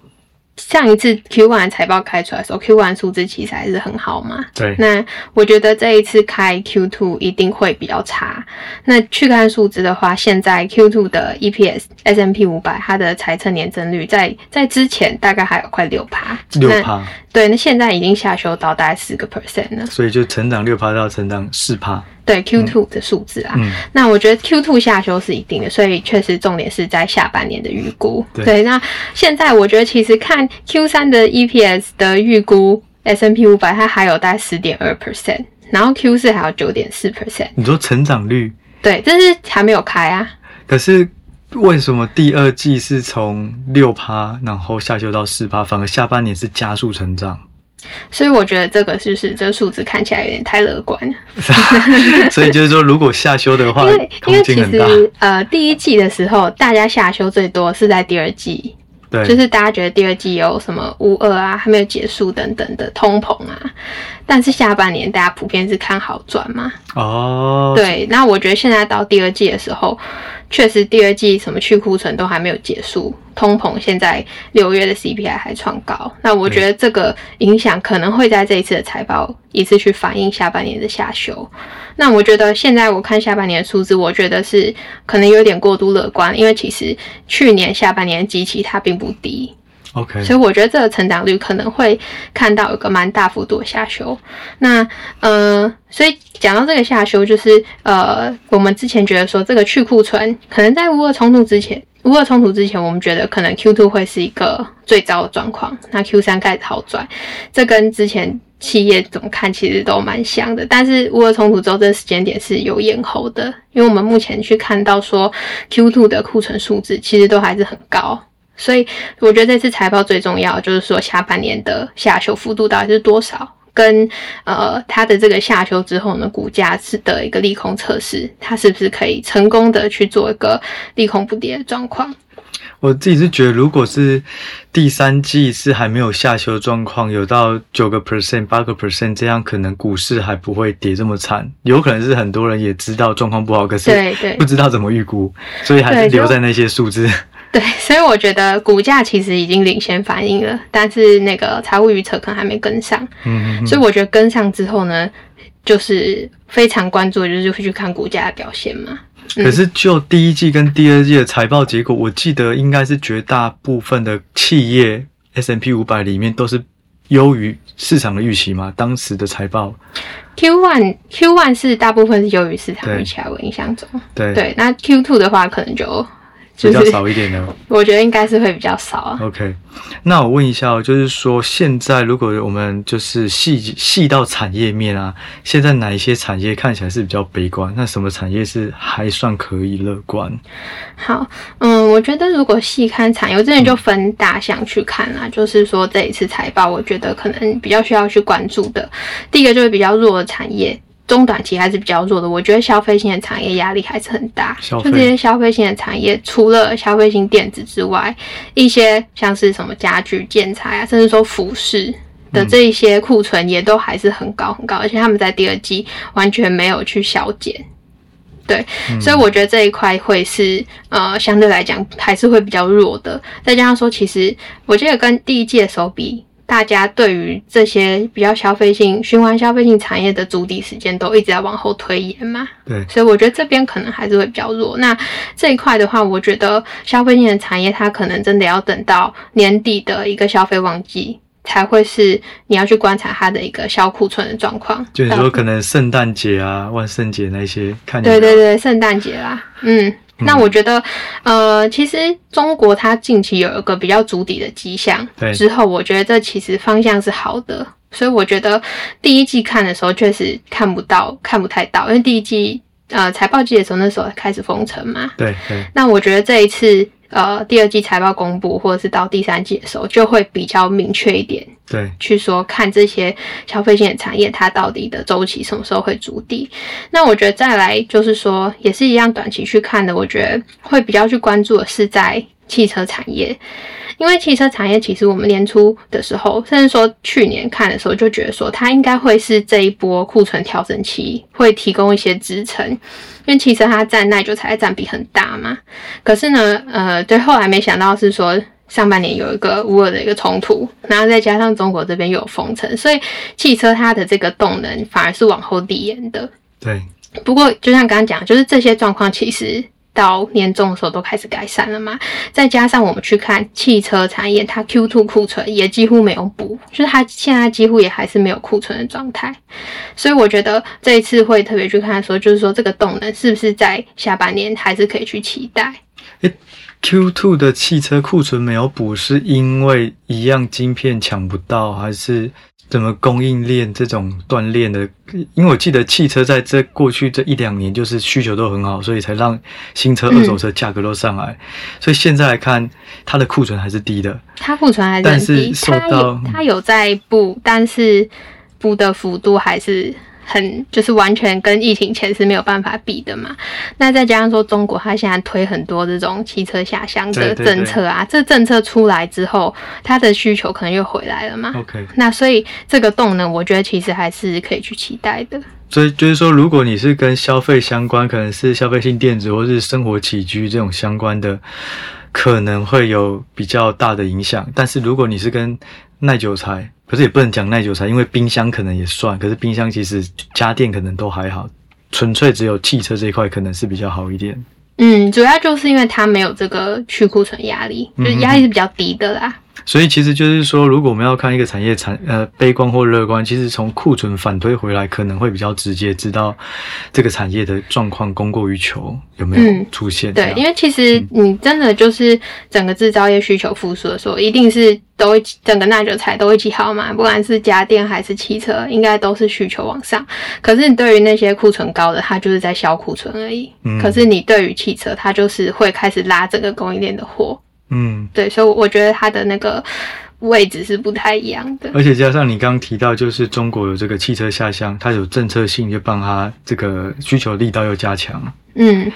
上一次 Q one 财报开出来的时候，Q one 数字其实还是很好嘛。对，那我觉得这一次开 Q two 一定会比较差。那去看数字的话，现在 Q two 的 EPS S M P 五百它的财测年增率在在之前大概还有快六趴，六趴，对，那现在已经下修到大概四个 percent 了。所以就成长六趴到成长四趴。对 Q two 的数字啊，嗯那我觉得 Q two 下修是一定的，所以确实重点是在下半年的预估。对那现在我觉得其实看 Q 三的 EPS 的预估，S N P 五百它还有大概十点二 percent，然后 Q 四还有九点四 percent，你说成长率，对，这是还没有开啊。可是为什么第二季是从六趴，然后下修到四趴，反而下半年是加速成长？所以我觉得这个就是这个数字看起来有点太乐观了，所以就是说，如果下修的话因为，因为其。实呃第一季的时候大家下修最多是在第二季，对，就是大家觉得第二季有什么乌二啊，还没有结束等等的通膨啊，但是下半年大家普遍是看好转嘛。哦，对，那我觉得现在到第二季的时候，确实第二季什么去库存都还没有结束，通膨现在六月的 CPI 还创高，那我觉得这个影响可能会在这一次的财报一次去反映下半年的下修。那我觉得现在我看下半年的数字，我觉得是可能有点过度乐观，因为其实去年下半年的基期它并不低，，OK，所以我觉得这个成长率可能会看到有个蛮大幅度的下修。那呃，所以讲到这个下修，就是呃，我们之前觉得说这个去库存，可能在乌俄冲突之前，乌俄冲突之前，我们觉得可能 Q two 会是一个最糟的状况，那 Q 三开始好转，这跟之前。企业怎么看其实都蛮像的，但是乌俄冲突之后，这个时间点是有延后的，因为我们目前去看到说 Q two 的库存数字其实都还是很高，所以我觉得这次财报最重要就是说下半年的下修幅度到底是多少，跟呃它的这个下修之后呢，股价是的一个利空测试，它是不是可以成功的去做一个利空不跌的状况？我自己是觉得，如果是第三季是还没有下修的状况，有到九个 percent、八个 percent 这样，可能股市还不会跌这么惨。有可能是很多人也知道状况不好，可是对对不知道怎么预估，所以还是留在那些数字。对，所以我觉得股价其实已经领先反应了，但是那个财务预测可能还没跟上，嗯，嗯所以我觉得跟上之后呢，就是非常关注就是会去看股价的表现嘛。可是就第一季跟第二季的财报结果，我记得应该是绝大部分的企业 S M P 五百里面都是优于市场的预期嘛。当时的财报，Q one Q one 是大部分是优于市场预期啊，我印象中。对，对，那 Q two 的话，可能就就比较少一点的。我觉得应该是会比较少啊。OK，那我问一下哦，就是说现在如果我们就是细细到产业面啊，现在哪一些产业看起来是比较悲观？那什么产业是还算可以乐观？好，嗯，我觉得如果细看产业，我之前就分大项去看啦，就是说这一次财报，我觉得可能比较需要去关注的，第一个就是比较弱的产业。中短期还是比较弱的，我觉得消费性的产业压力还是很大。就这些消费性的产业，除了消费性电子之外，一些像是什么家具、建材啊，甚至说服饰的这一些库存也都还是很高很高，而且他们在第二季完全没有去削减。对，所以我觉得这一块会是呃相对来讲还是会比较弱的。再加上说，其实我记得跟第一季的时候比，大家对于这些比较消费性、循环消费性产业的筑底时间都一直在往后推延嘛。对，所以我觉得这边可能还是会比较弱。那这一块的话，我觉得消费性的产业它可能真的要等到年底的一个消费旺季。才会是你要去观察它的一个销库存的状况，就是说可能圣诞节啊、万圣节那些看对对对，圣诞节啦，嗯，那我觉得，呃，其实中国它近期有一个比较足底的迹象对，之后我觉得这其实方向是好的，所以我觉得第一季看的时候确实看不到，看不太到，因为第一季呃财报季的时候那时候开始封城嘛，对对。那我觉得这一次呃第二季财报公布或者是到第三季的时候就会比较明确一点，对，去说看这些消费性的产业，它到底的周期什么时候会筑底？那我觉得再来就是说，也是一样短期去看的，我觉得会比较去关注的是在汽车产业，因为汽车产业其实我们年初的时候，甚至说去年看的时候，就觉得说它应该会是这一波库存调整期会提供一些支撑，因为汽车它占耐久材占比很大嘛。可是呢，呃，对，后来没想到是说。上半年有一个乌尔的一个冲突，然后再加上中国这边又有封城，所以汽车它的这个动能反而是往后递延的。对，不过就像刚刚讲，就是这些状况其实。到年终的时候都开始改善了嘛，再加上我们去看汽车产业，它 Q two 库存也几乎没有补，就是它现在几乎也还是没有库存的状态，所以我觉得这一次会特别去看说，就是说这个动能是不是在下半年还是可以去期待。诶 q two 的汽车库存没有补，是因为一样晶片抢不到，还是？怎么供应链这种锻炼的？因为我记得汽车在这过去这一两年就是需求都很好，所以才让新车、二手车价格都上来。所以现在来看，它的库存还是低的。它库存还是很低，它有它有在补，但是补的幅度还是。很就是完全跟疫情前是没有办法比的嘛。那再加上说中国它现在推很多这种汽车下乡的政策啊，这政策出来之后，它的需求可能又回来了嘛。OK，那所以这个动能，我觉得其实还是可以去期待的。所以就是说，如果你是跟消费相关，可能是消费性电子或是生活起居这种相关的，可能会有比较大的影响。但是如果你是跟耐久材，可是也不能讲耐久材，因为冰箱可能也算。可是冰箱其实家电可能都还好，纯粹只有汽车这一块可能是比较好一点。嗯，主要就是因为它没有这个去库存压力，就是压力是比较低的啦。所以其实就是说，如果我们要看一个产业产呃悲观或乐观，其实从库存反推回来，可能会比较直接知道这个产业的状况供过于求有没有出现。对，因为其实你真的就是整个制造业需求复苏的时候，一定是都会整个耐久材都会起好嘛，不管是家电还是汽车，应该都是需求往上。可是你对于那些库存高的，它就是在消库存而已。嗯。可是你对于汽车，它就是会开始拉整个供应链的货。嗯，对，所以我觉得它的那个位置是不太一样的。而且加上你刚刚提到，就是中国有这个汽车下乡，它有政策性，就帮它这个需求力道又加强。嗯，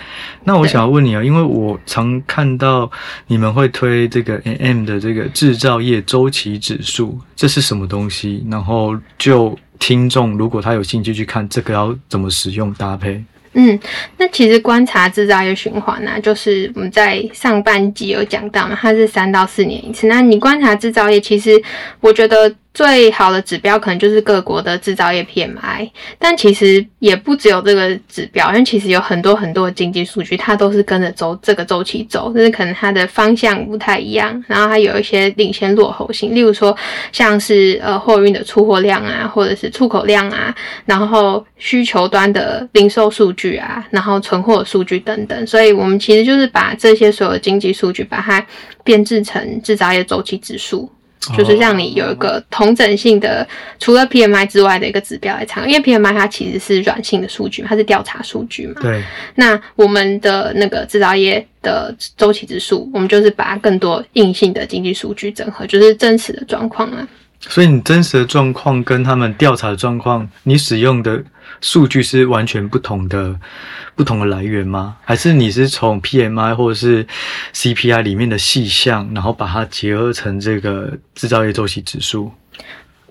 那我想要问你啊，因为我常看到你们会推这个 M 的这个制造业周期指数，这是什么东西？然后就听众如果他有兴趣去看这个，要怎么使用搭配？嗯，那其实观察制造业循环呢，就是我们在上半集有讲到嘛，它是三到四年一次。那你观察制造业，其实我觉得。最好的指标可能就是各国的制造业 PMI，但其实也不只有这个指标，因为其实有很多很多的经济数据，它都是跟着周这个周期走，就是可能它的方向不太一样，然后它有一些领先落后性，例如说像是呃货运的出货量啊，或者是出口量啊，然后需求端的零售数据啊，然后存货数据等等，所以我们其实就是把这些所有经济数据把它编制成制造业周期指数。就是让你有一个同整性的，除了 PMI 之外的一个指标来参考，因为 PMI 它其实是软性的数据，它是调查数据嘛。对。那我们的那个制造业的周期指数，我们就是把更多硬性的经济数据整合，就是真实的状况啊。所以你真实的状况跟他们调查的状况，你使用的数据是完全不同的。不同的来源吗？还是你是从 PMI 或者是 CPI 里面的细项，然后把它结合成这个制造业周期指数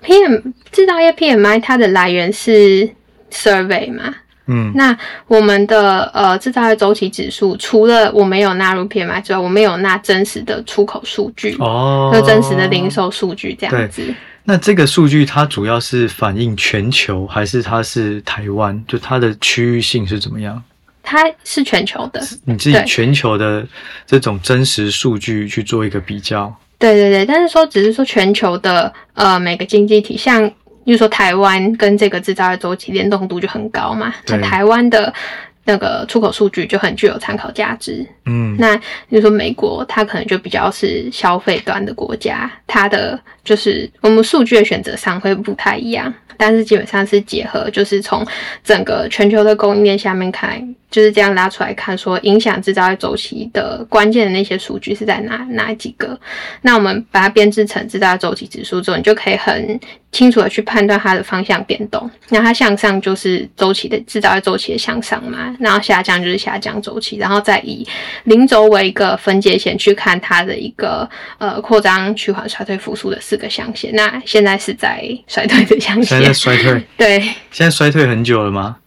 ？PM 制造业 PMI 它的来源是 survey 嘛？嗯，那我们的呃制造业周期指数，除了我没有纳入 PMI 之外，我们有纳真实的出口数据哦，就真实的零售数据这样子。那这个数据它主要是反映全球，还是它是台湾？就它的区域性是怎么样？它是全球的，你自己全球的这种真实数据去做一个比较。对对对，但是说只是说全球的呃每个经济体，像比如说台湾跟这个制造业周期联动度就很高嘛，那台湾的那个出口数据就很具有参考价值。嗯，那比如说美国，它可能就比较是消费端的国家，它的就是我们数据的选择上会不太一样。但是基本上是结合，就是从整个全球的供应链下面看。就是这样拉出来看，说影响制造业周期的关键的那些数据是在哪哪几个？那我们把它编制成制造业周期指数之后，你就可以很清楚的去判断它的方向变动。那它向上就是周期的制造业周期的向上嘛，然后下降就是下降周期，然后再以零轴为一个分界线去看它的一个呃扩张、趋缓、衰退、复苏的四个象限。那现在是在衰退的象限，现在衰退，对，现在衰退很久了吗？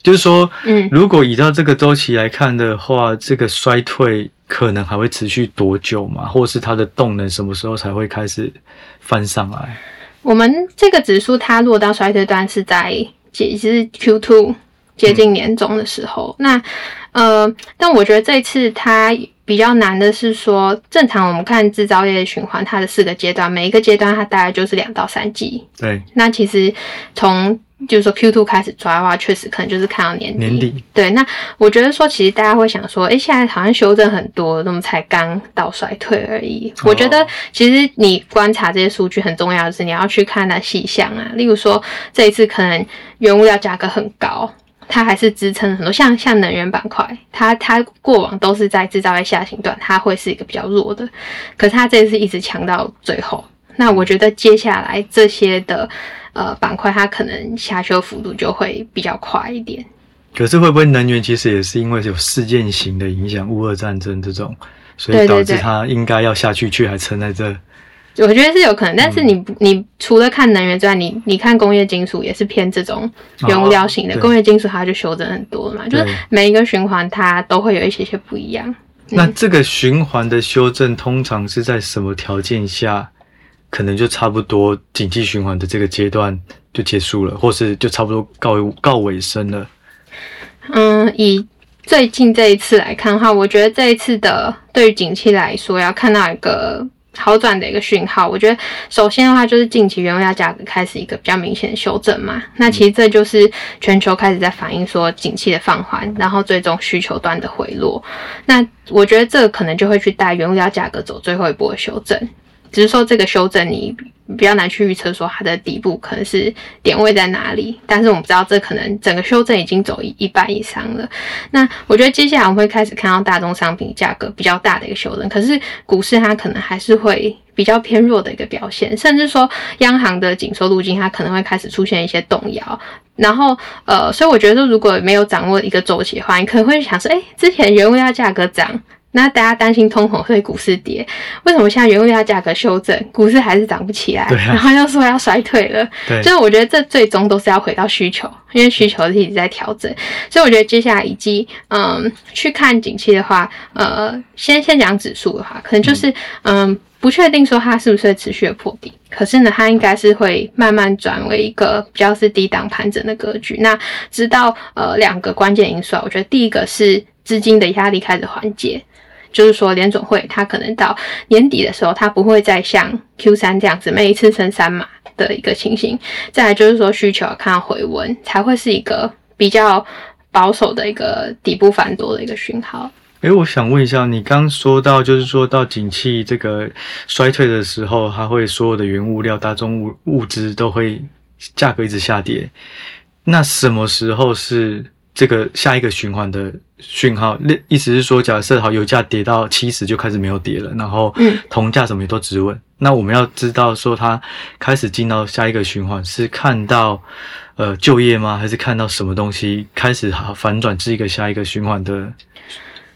就是说，嗯，如果依照这个周期来看的话，这个衰退可能还会持续多久嘛？或是它的动能什么时候才会开始翻上来？我们这个指数它落到衰退端是在其实 Q two 接近年中的时候。那呃，但我觉得这次它比较难的是说，正常我们看制造业循环，它的四个阶段，每一个阶段它大概就是两到三季。对，那其实从就是说 Q two 开始抓的话，确实可能就是看到年底。年底对，那我觉得说，其实大家会想说，哎，现在好像修正很多，那么才刚到衰退而已。我觉得其实你观察这些数据很重要的是，你要去看它细项啊，例如说这一次可能原物料价格很高。它还是支撑很多，像像能源板块，它它过往都是在制造业下行段，它会是一个比较弱的，可是它这次一直强到最后。那我觉得接下来这些的呃板块，它可能下修幅度就会比较快一点。可是会不会能源其实也是因为有事件型的影响，乌俄战争这种，所以导致它应该要下去，却还撑在这？我觉得是有可能，但是你你除了看能源之外，你你看工业金属也是偏这种原物料型的工业金属，它就修正很多嘛，就是每一个循环它都会有一些些不一样。那这个循环的修正通常是在什么条件下，可能就差不多景气循环的这个阶段就结束了，或是就差不多告告尾声了？嗯，以最近这一次来看的话，我觉得这一次的对于景气来说，要看到一个。好转的一个讯号，我觉得首先的话就是近期原物料价格开始一个比较明显的修正嘛，那其实这就是全球开始在反映说景气的放缓，然后最终需求端的回落，那我觉得这个可能就会去带原物料价格走最后一波修正。只是说这个修正你比较难去预测，说它的底部可能是点位在哪里。但是我们知道，这可能整个修正已经走一一半以上了。那我觉得接下来我们会开始看到大宗商品价格比较大的一个修正，可是股市它可能还是会比较偏弱的一个表现，甚至说央行的紧缩路径它可能会开始出现一些动摇。然后呃，所以我觉得如果没有掌握一个周期的话，你可能会想说，哎，之前原物料价格涨。那大家担心通膨，所以股市跌。为什么现在原物料价格修正，股市还是涨不起来？然后又说要衰退了。对，就是我觉得这最终都是要回到需求，因为需求是一直在调整。所以我觉得接下来以及嗯去看景气的话，呃，先先讲指数的话，可能就是嗯不确定说它是不是会持续的破底，可是呢，它应该是会慢慢转为一个比较是低档盘整的格局。那直到呃两个关键因素，我觉得第一个是资金的压力开始缓解。就是说，联总会它可能到年底的时候，它不会再像 Q 三这样子每一次升三码的一个情形。再来就是说，需求看到回温，才会是一个比较保守的一个底部反多的一个讯号。诶，我想问一下，你刚说到，就是说到景气这个衰退的时候，它会所有的原物料、大宗物物资都会价格一直下跌。那什么时候是？这个下一个循环的讯号，那意思是说，假设好油价跌到七十就开始没有跌了，然后铜价什么也都止稳。那我们要知道说，它开始进到下一个循环，是看到呃就业吗？还是看到什么东西开始好反转，是一个下一个循环的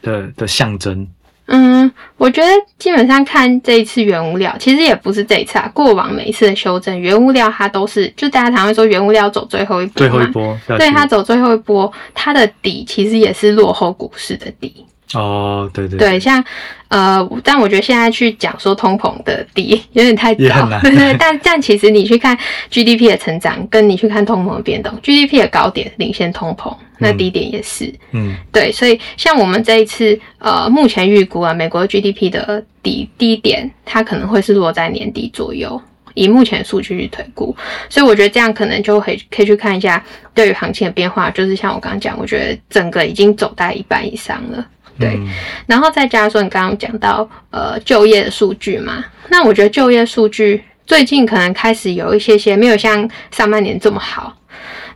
的的象征？嗯，我觉得基本上看这一次原物料，其实也不是这一次啊，过往每一次的修正，原物料它都是，就大家常会说原物料走最后一波最后一波，对，它走最后一波，它的底其实也是落后股市的底。哦，对对对，像呃，但我觉得现在去讲说通膨的底有点太早，对 对。但但其实你去看 GDP 的成长，跟你去看通膨的变动，GDP 的高点领先通膨，那低点也是，嗯，对。所以像我们这一次呃，目前预估啊，美国 GDP 的底低点，它可能会是落在年底左右，以目前数据去推估。所以我觉得这样可能就可以可以去看一下对于行情的变化，就是像我刚刚讲，我觉得整个已经走在一半以上了。对，然后再加上说你刚刚讲到呃就业的数据嘛，那我觉得就业数据最近可能开始有一些些没有像上半年这么好，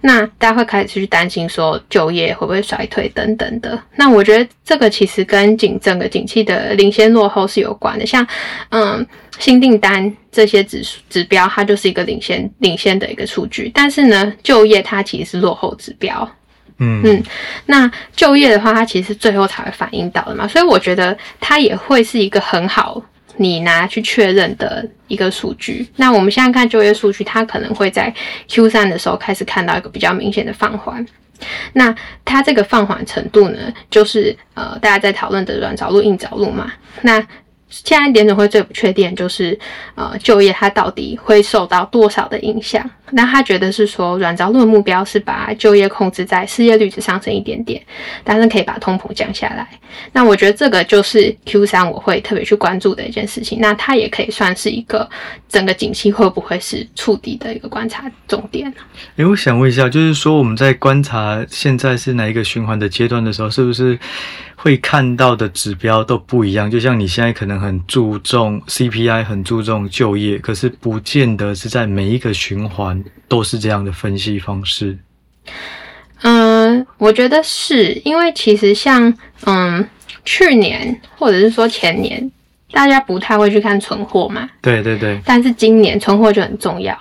那大家会开始去担心说就业会不会衰退等等的。那我觉得这个其实跟景整个景气的领先落后是有关的，像嗯新订单这些指数指标，它就是一个领先领先的一个数据，但是呢就业它其实是落后指标。嗯，那就业的话，它其实最后才会反映到的嘛，所以我觉得它也会是一个很好你拿去确认的一个数据。那我们现在看就业数据，它可能会在 Q 三的时候开始看到一个比较明显的放缓。那它这个放缓程度呢，就是呃大家在讨论的软着陆、硬着陆嘛。那现在联准会最不确定就是呃就业它到底会受到多少的影响。那他觉得是说软着陆的目标是把就业控制在失业率只上升一点点，但是可以把通膨降下来。那我觉得这个就是 Q 三我会特别去关注的一件事情。那它也可以算是一个整个景气会不会是触底的一个观察重点。诶，我想问一下，就是说我们在观察现在是哪一个循环的阶段的时候，是不是会看到的指标都不一样？就像你现在可能很注重 CPI，很注重就业，可是不见得是在每一个循环都是这样的分析方式。嗯，我觉得是因为其实像嗯去年或者是说前年，大家不太会去看存货嘛，对对对，但是今年存货就很重要。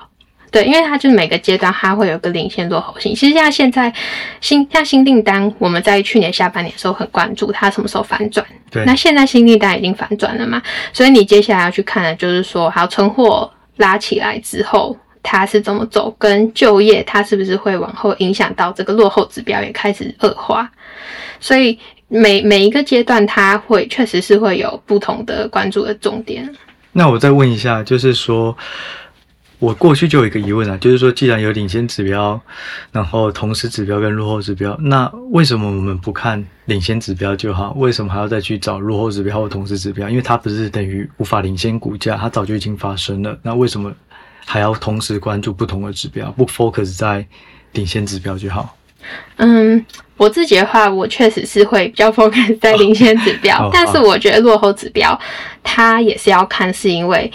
对，因为它就是每个阶段它会有个领先落后性。其实像现在新像新订单，我们在去年下半年的时候很关注它什么时候反转。对那现在新订单已经反转了嘛，所以你接下来要去看的就是说，好存货拉起来之后。它是怎么走，跟就业它是不是会往后影响到这个落后指标也开始恶化，所以每每一个阶段它会确实是会有不同的关注的重点。那我再问一下，就是说，我过去就有一个疑问啊，就是说，既然有领先指标，然后同时指标跟落后指标，那为什么我们不看领先指标就好？为什么还要再去找落后指标或同时指标？因为它不是等于无法领先股价，它早就已经发生了。那为什么还要同时关注不同的指标，不 focus 在领先指标就好？嗯，我自己的话，我确实是会比较 focus 在领先指标，哦但是我觉得落后指标它也是要看，是因为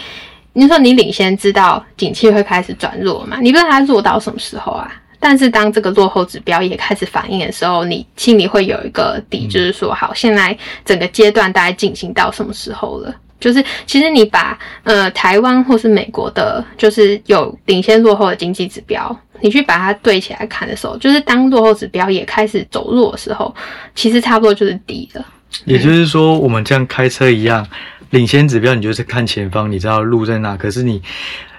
你说你领先知道景气会开始转弱嘛，你不知道它弱到什么时候啊。但是当这个落后指标也开始反应的时候，你心里会有一个底，就是说，好，现在整个阶段大概进行到什么时候了？就是其实你把呃台湾或是美国的，就是有领先落后的经济指标，你去把它对起来看的时候，就是当落后指标也开始走弱的时候，其实差不多就是底了。也就是说，我们像开车一样，领先指标你就是看前方，你知道路在哪，可是你。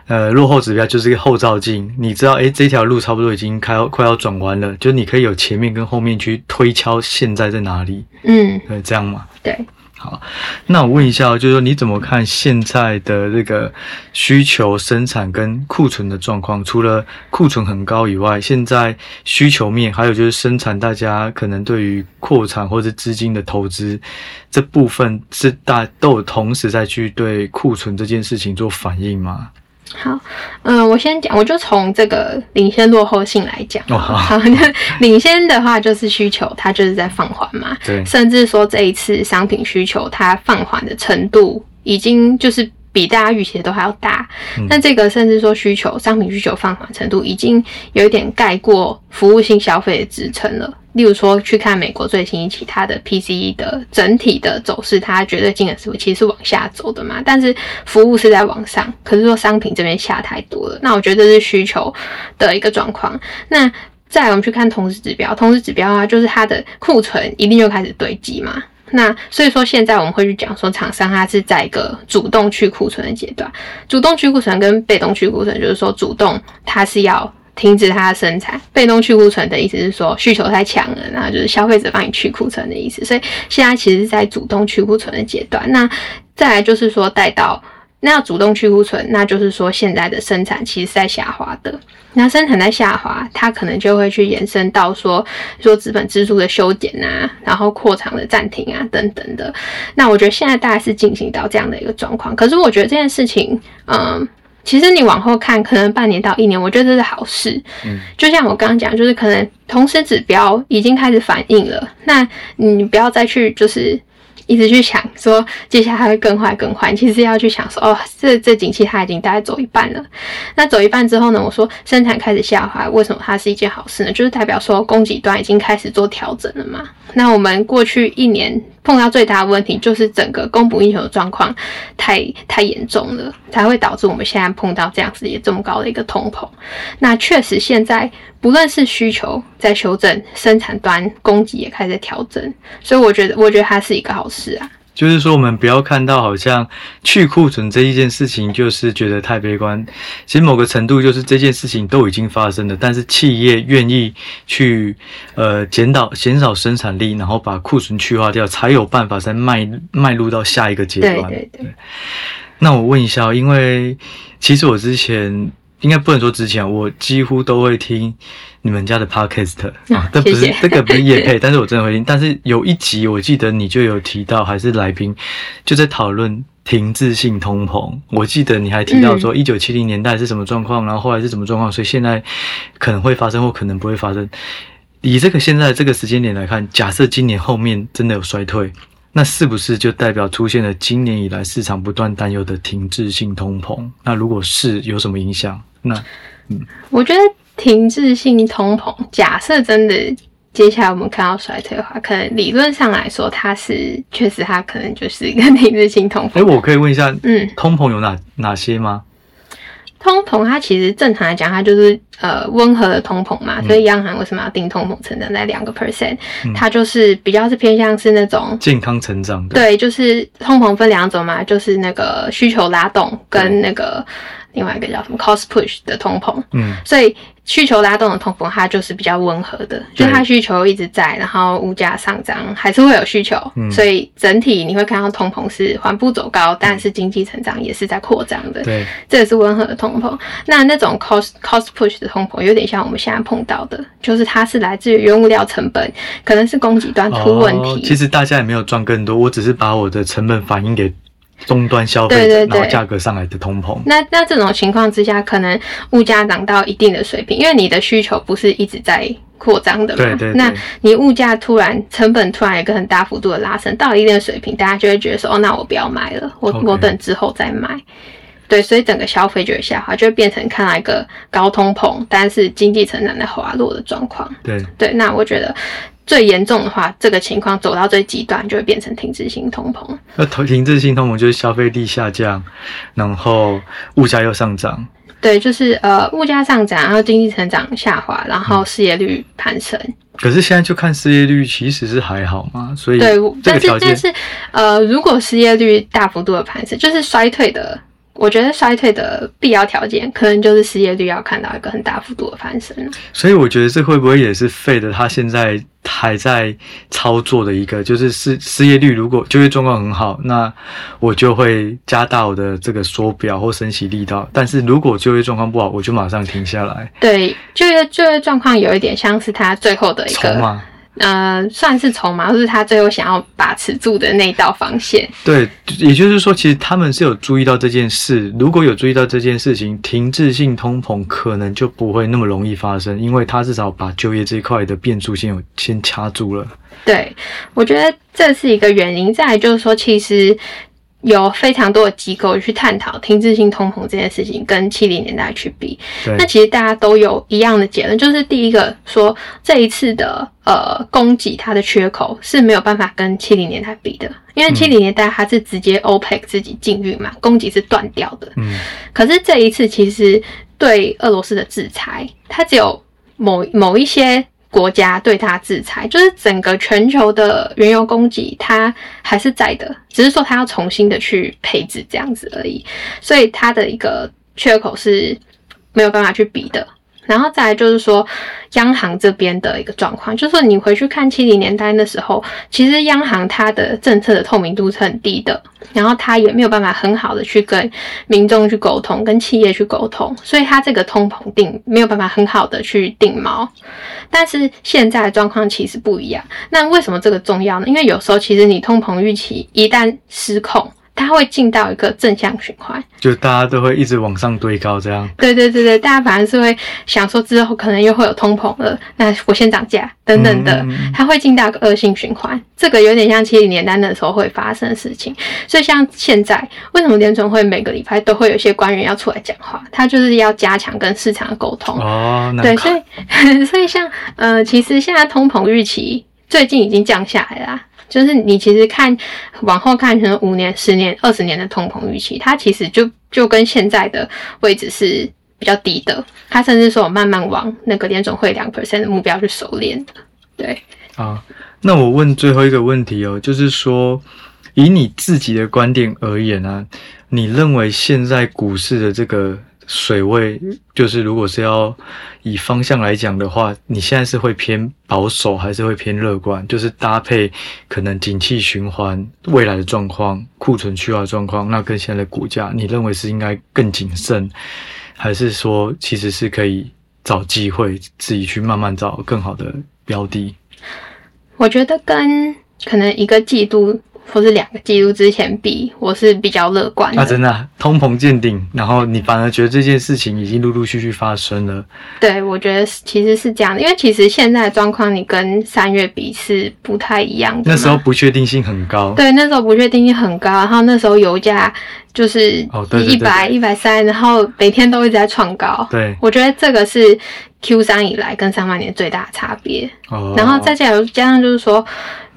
呃，落后指标就是一个后照镜，你知道，诶，这条路差不多已经开要快要转弯了，就你可以有前面跟后面去推敲现在在哪里，嗯，对，这样嘛。对。好，那我问一下，就是说你怎么看现在的这个需求、生产跟库存的状况？除了库存很高以外，现在需求面还有就是生产，大家可能对于扩产或者资金的投资这部分是大都有同时在去对库存这件事情做反应吗？好，嗯、我先讲，我就从这个领先落后性来讲。哦好好，那领先的话就是需求，它就是在放缓嘛。对甚至说这一次商品需求它放缓的程度，已经就是比大家预期的都还要大。嗯那这个甚至说需求商品需求放缓程度，已经有一点盖过服务性消费的支撑了。例如说，去看美国最新一期它的 PCE 的整体的走势，它绝对金额是其实是往下走的嘛，但是服务是在往上，可是说商品这边下太多了，那我觉得这是需求的一个状况。那再来我们去看同时指标，同时指标啊，就是它的库存一定就开始堆积嘛。那所以说，现在我们会去讲说，厂商它是在一个主动去库存的阶段。主动去库存跟被动去库存，就是说主动它是要停止它的生产，被动去库存的意思是说需求太强了，然后就是消费者帮你去库存的意思。所以现在其实是在主动去库存的阶段。那再来就是说带到那要主动去库存，那就是说现在的生产其实是在下滑的。那生产在下滑，它可能就会去延伸到说说资本支出的修减啊，然后扩厂的暂停啊等等的。那我觉得现在大概是进行到这样的一个状况。可是我觉得这件事情，嗯。其实你往后看，可能半年到一年，我觉得这是好事。嗯，就像我刚刚讲，就是可能同时指标已经开始反应了，那你不要再去就是一直去想说接下来会更坏更坏，其实要去想说哦，这这景气它已经大概走一半了。那走一半之后呢，我说生产开始下滑，为什么它是一件好事呢？就是代表说供给端已经开始做调整了嘛。那我们过去一年碰到最大的问题就是整个供不应求的状况太太严重了，才会导致我们现在碰到这样子也这么高的一个通膨。那确实现在不论是需求在修正，生产端供给也开始调整，所以我觉得我觉得它是一个好事啊。就是说，我们不要看到好像去库存这一件事情，就是觉得太悲观。其实某个程度，就是这件事情都已经发生了，但是企业愿意去呃减少减少生产力，然后把库存去化掉，才有办法再迈迈入到下一个阶对段。对对，那我问一下，因为其实我之前应该不能说之前，我几乎都会听你们家的 podcast 啊啊，这不是这个不是业配，但是我真的会听。但是有一集我记得你就有提到，还是来宾就在讨论停滞性通膨。我记得你还提到说，一九七零年代是什么状况，然后后来是什么状况，所以现在可能会发生或可能不会发生。以这个现在这个时间点来看，假设今年后面真的有衰退，那是不是就代表出现了今年以来市场不断担忧的停滞性通膨？那如果是有什么影响？那我觉得停滞性通膨，假设真的接下来我们看到衰退的话，可能理论上来说，它是确实它可能就是一个 停滞性通哎、膨。我可以问一下，嗯，通膨有哪哪些吗？通膨它其实正常来讲，它就是呃温和的通膨嘛，所以央行为什么要定通膨成长在两个 percent？它就是比较是偏向是那种健康成长的，对，就是通膨分两种嘛，就是那个需求拉动跟那个另外一个叫什么 cost push 的通膨。嗯，所以需求拉动的通膨，它就是比较温和的，就它需求一直在，然后物价上涨还是会有需求，嗯。所以整体你会看到通膨是缓步走高，但是经济成长也是在扩张的，对，这也是温和的通膨。那那种 cost cost push 的通膨，有点像我们现在碰到的，就是它是来自于原物料成本，可能是供给端出问题，哦。其实大家也没有赚更多，我只是把我的成本反映给终端消费者，对对对然后价格上来的通膨。那那这种情况之下，可能物价涨到一定的水平，因为你的需求不是一直在扩张的嘛。对对对那你物价突然成本突然有一个很大幅度的拉升，到了一定的水平，大家就会觉得说，哦，那我不要买了，我我等之后再买。对，所以整个消费就会下滑，就会变成看到一个高通膨，但是经济成长在滑落的状况。对，对，那我觉得最严重的话，这个情况走到最极端，就会变成停滞性通膨。那投停滞性通膨就是消费力下降，然后物价又上涨。对，就是呃，物价上涨，然后经济成长下滑，然后失业率攀升。可是现在就看失业率，其实是还好嘛，所以对，但是但是呃，如果失业率大幅度的攀升，就是衰退的。我觉得衰退的必要条件，可能就是失业率要看到一个很大幅度的攀升。所以我觉得这会不会也是费的？他现在还在操作的一个，就是失失业率如果就业状况很好，那我就会加大我的这个缩表或升息力道。但是如果就业状况不好，我就马上停下来。对，就业就业状况有一点像是他最后的一个，筹码呃，算是筹码，就是他最后想要把持住的那道防线。对，也就是说，其实他们是有注意到这件事。如果有注意到这件事情，停滞性通膨可能就不会那么容易发生，因为他至少把就业这一块的变数先有先掐住了。对，我觉得这是一个原因。再来就是说，其实有非常多的机构去探讨停滞性通膨这件事情，跟七零年代去比。那其实大家都有一样的结论，就是第一个说这一次的呃供给它的缺口是没有办法跟七零年代比的，因为七零年代它是直接 OPEC 自己禁运嘛，供给是断掉的。嗯，可是这一次其实对俄罗斯的制裁，它只有某某一些国家对它制裁，就是整个全球的原油供给它还是在的，只是说它要重新的去配置这样子而已，所以它的一个缺口是没有办法去比的。然后再来就是说，央行这边的一个状况，就是说你回去看七零年代那时候，其实央行它的政策的透明度是很低的，然后它也没有办法很好的去跟民众去沟通，跟企业去沟通，所以它这个通膨定没有办法很好的去定锚。但是现在的状况其实不一样。那为什么这个重要呢？因为有时候其实你通膨预期一旦失控，它会进到一个正向循环。就大家都会一直往上堆高，这样。对对对对，大家反而是会想说之后可能又会有通膨了，那我先涨价等等的嗯，它会进到一个恶性循环。这个有点像七零年代那时候会发生的事情。所以像现在，为什么联准会每个礼拜都会有一些官员要出来讲话？他就是要加强跟市场的沟通。哦，难对，所以 所以像呃，其实现在通膨预期最近已经降下来啦。就是你其实看往后看，可能五年、十年、二十年的通膨预期，它其实就就跟现在的位置是比较低的。它甚至说有慢慢往那个联总会两 percent 的目标去熟练的。对，啊，那我问最后一个问题哦，就是说，以你自己的观点而言啊，你认为现在股市的这个水位，就是如果是要以方向来讲的话，你现在是会偏保守，还是会偏乐观？就是搭配可能景气循环未来的状况、库存去化的状况，那跟现在的股价，你认为是应该更谨慎，还是说其实是可以找机会自己去慢慢找更好的标的？我觉得跟可能一个季度或是两个季度之前比，我是比较乐观的。啊，真的啊、通膨见顶，然后你反而觉得这件事情已经陆陆续续发生了。对，我觉得是其实是这样的，因为其实现在的状况你跟三月比是不太一样的。那时候不确定性很高，对，那时候不确定性很高，然后那时候油价就是一百、一百三，然后每天都一直在创高。对，我觉得这个是 Q 三以来跟上半年最大的差别。哦，然后再加上加上就是说，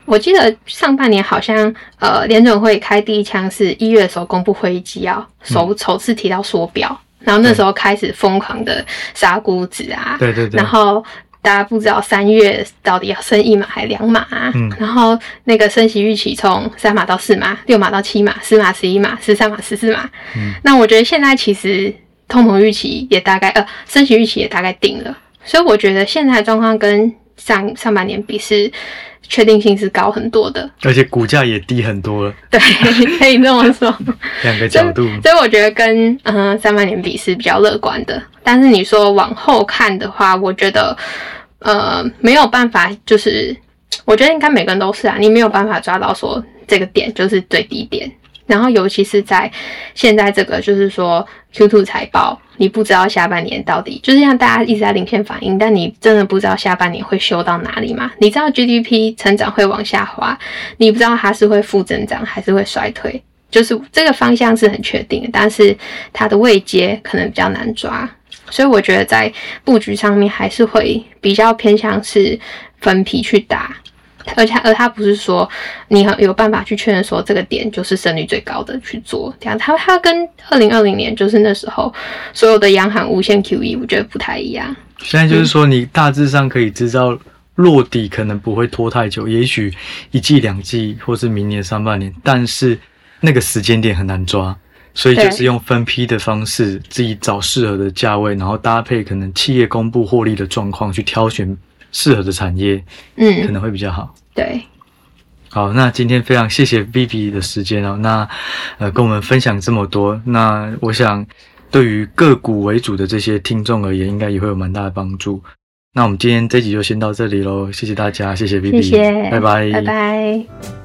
我记得上半年好像呃联准会开第一枪是一月的时候公布会议纪要，首、首次提到缩表，然后那时候开始疯狂的杀股指啊，对对对，然后大家不知道三月到底要升一码还是两码、啊，嗯。然后那个升息预期从三码到四码，六码到七码，十码、十一码、十三码、十四码。嗯。那我觉得现在其实通膨预期也大概呃升息预期也大概定了，所以我觉得现在的状况跟上上半年比是确定性是高很多的，而且股价也低很多了，对，可以这么说。两个角度，所以我觉得跟嗯、呃上半年比是比较乐观的，但是你说往后看的话，我觉得呃没有办法，就是我觉得应该每个人都是啊，你没有办法抓到说这个点就是最低点，然后尤其是在现在这个就是说 Q2 财报，你不知道下半年到底就是像大家一直在领先反应，但你真的不知道下半年会修到哪里嘛？你知道 GDP 成长会往下滑，你不知道它是会负增长还是会衰退。就是这个方向是很确定的，但是它的位阶可能比较难抓，所以我觉得在布局上面还是会比较偏向是分批去打，而且而他不是说你很有办法去确认说这个点就是胜率最高的去做，这样他他跟二零二零年就是那时候所有的央行无限 QE，我觉得不太一样。现在就是说你大致上可以知道落底可能不会拖太久，也许一季两季或是明年上半年，但是那个时间点很难抓。所以就是用分批的方式，自己找适合的价位，然后搭配可能企业公布获利的状况，去挑选适合的产业，嗯。可嗯，能会比较好。对，好，那今天非常谢谢 Vivi 的时间哦，那呃跟我们分享这么多，那我想对于个股为主的这些听众而言，应该也会有蛮大的帮助。那我们今天这集就先到这里喽，谢谢大家，谢谢 Vivi，谢谢，拜拜，拜拜。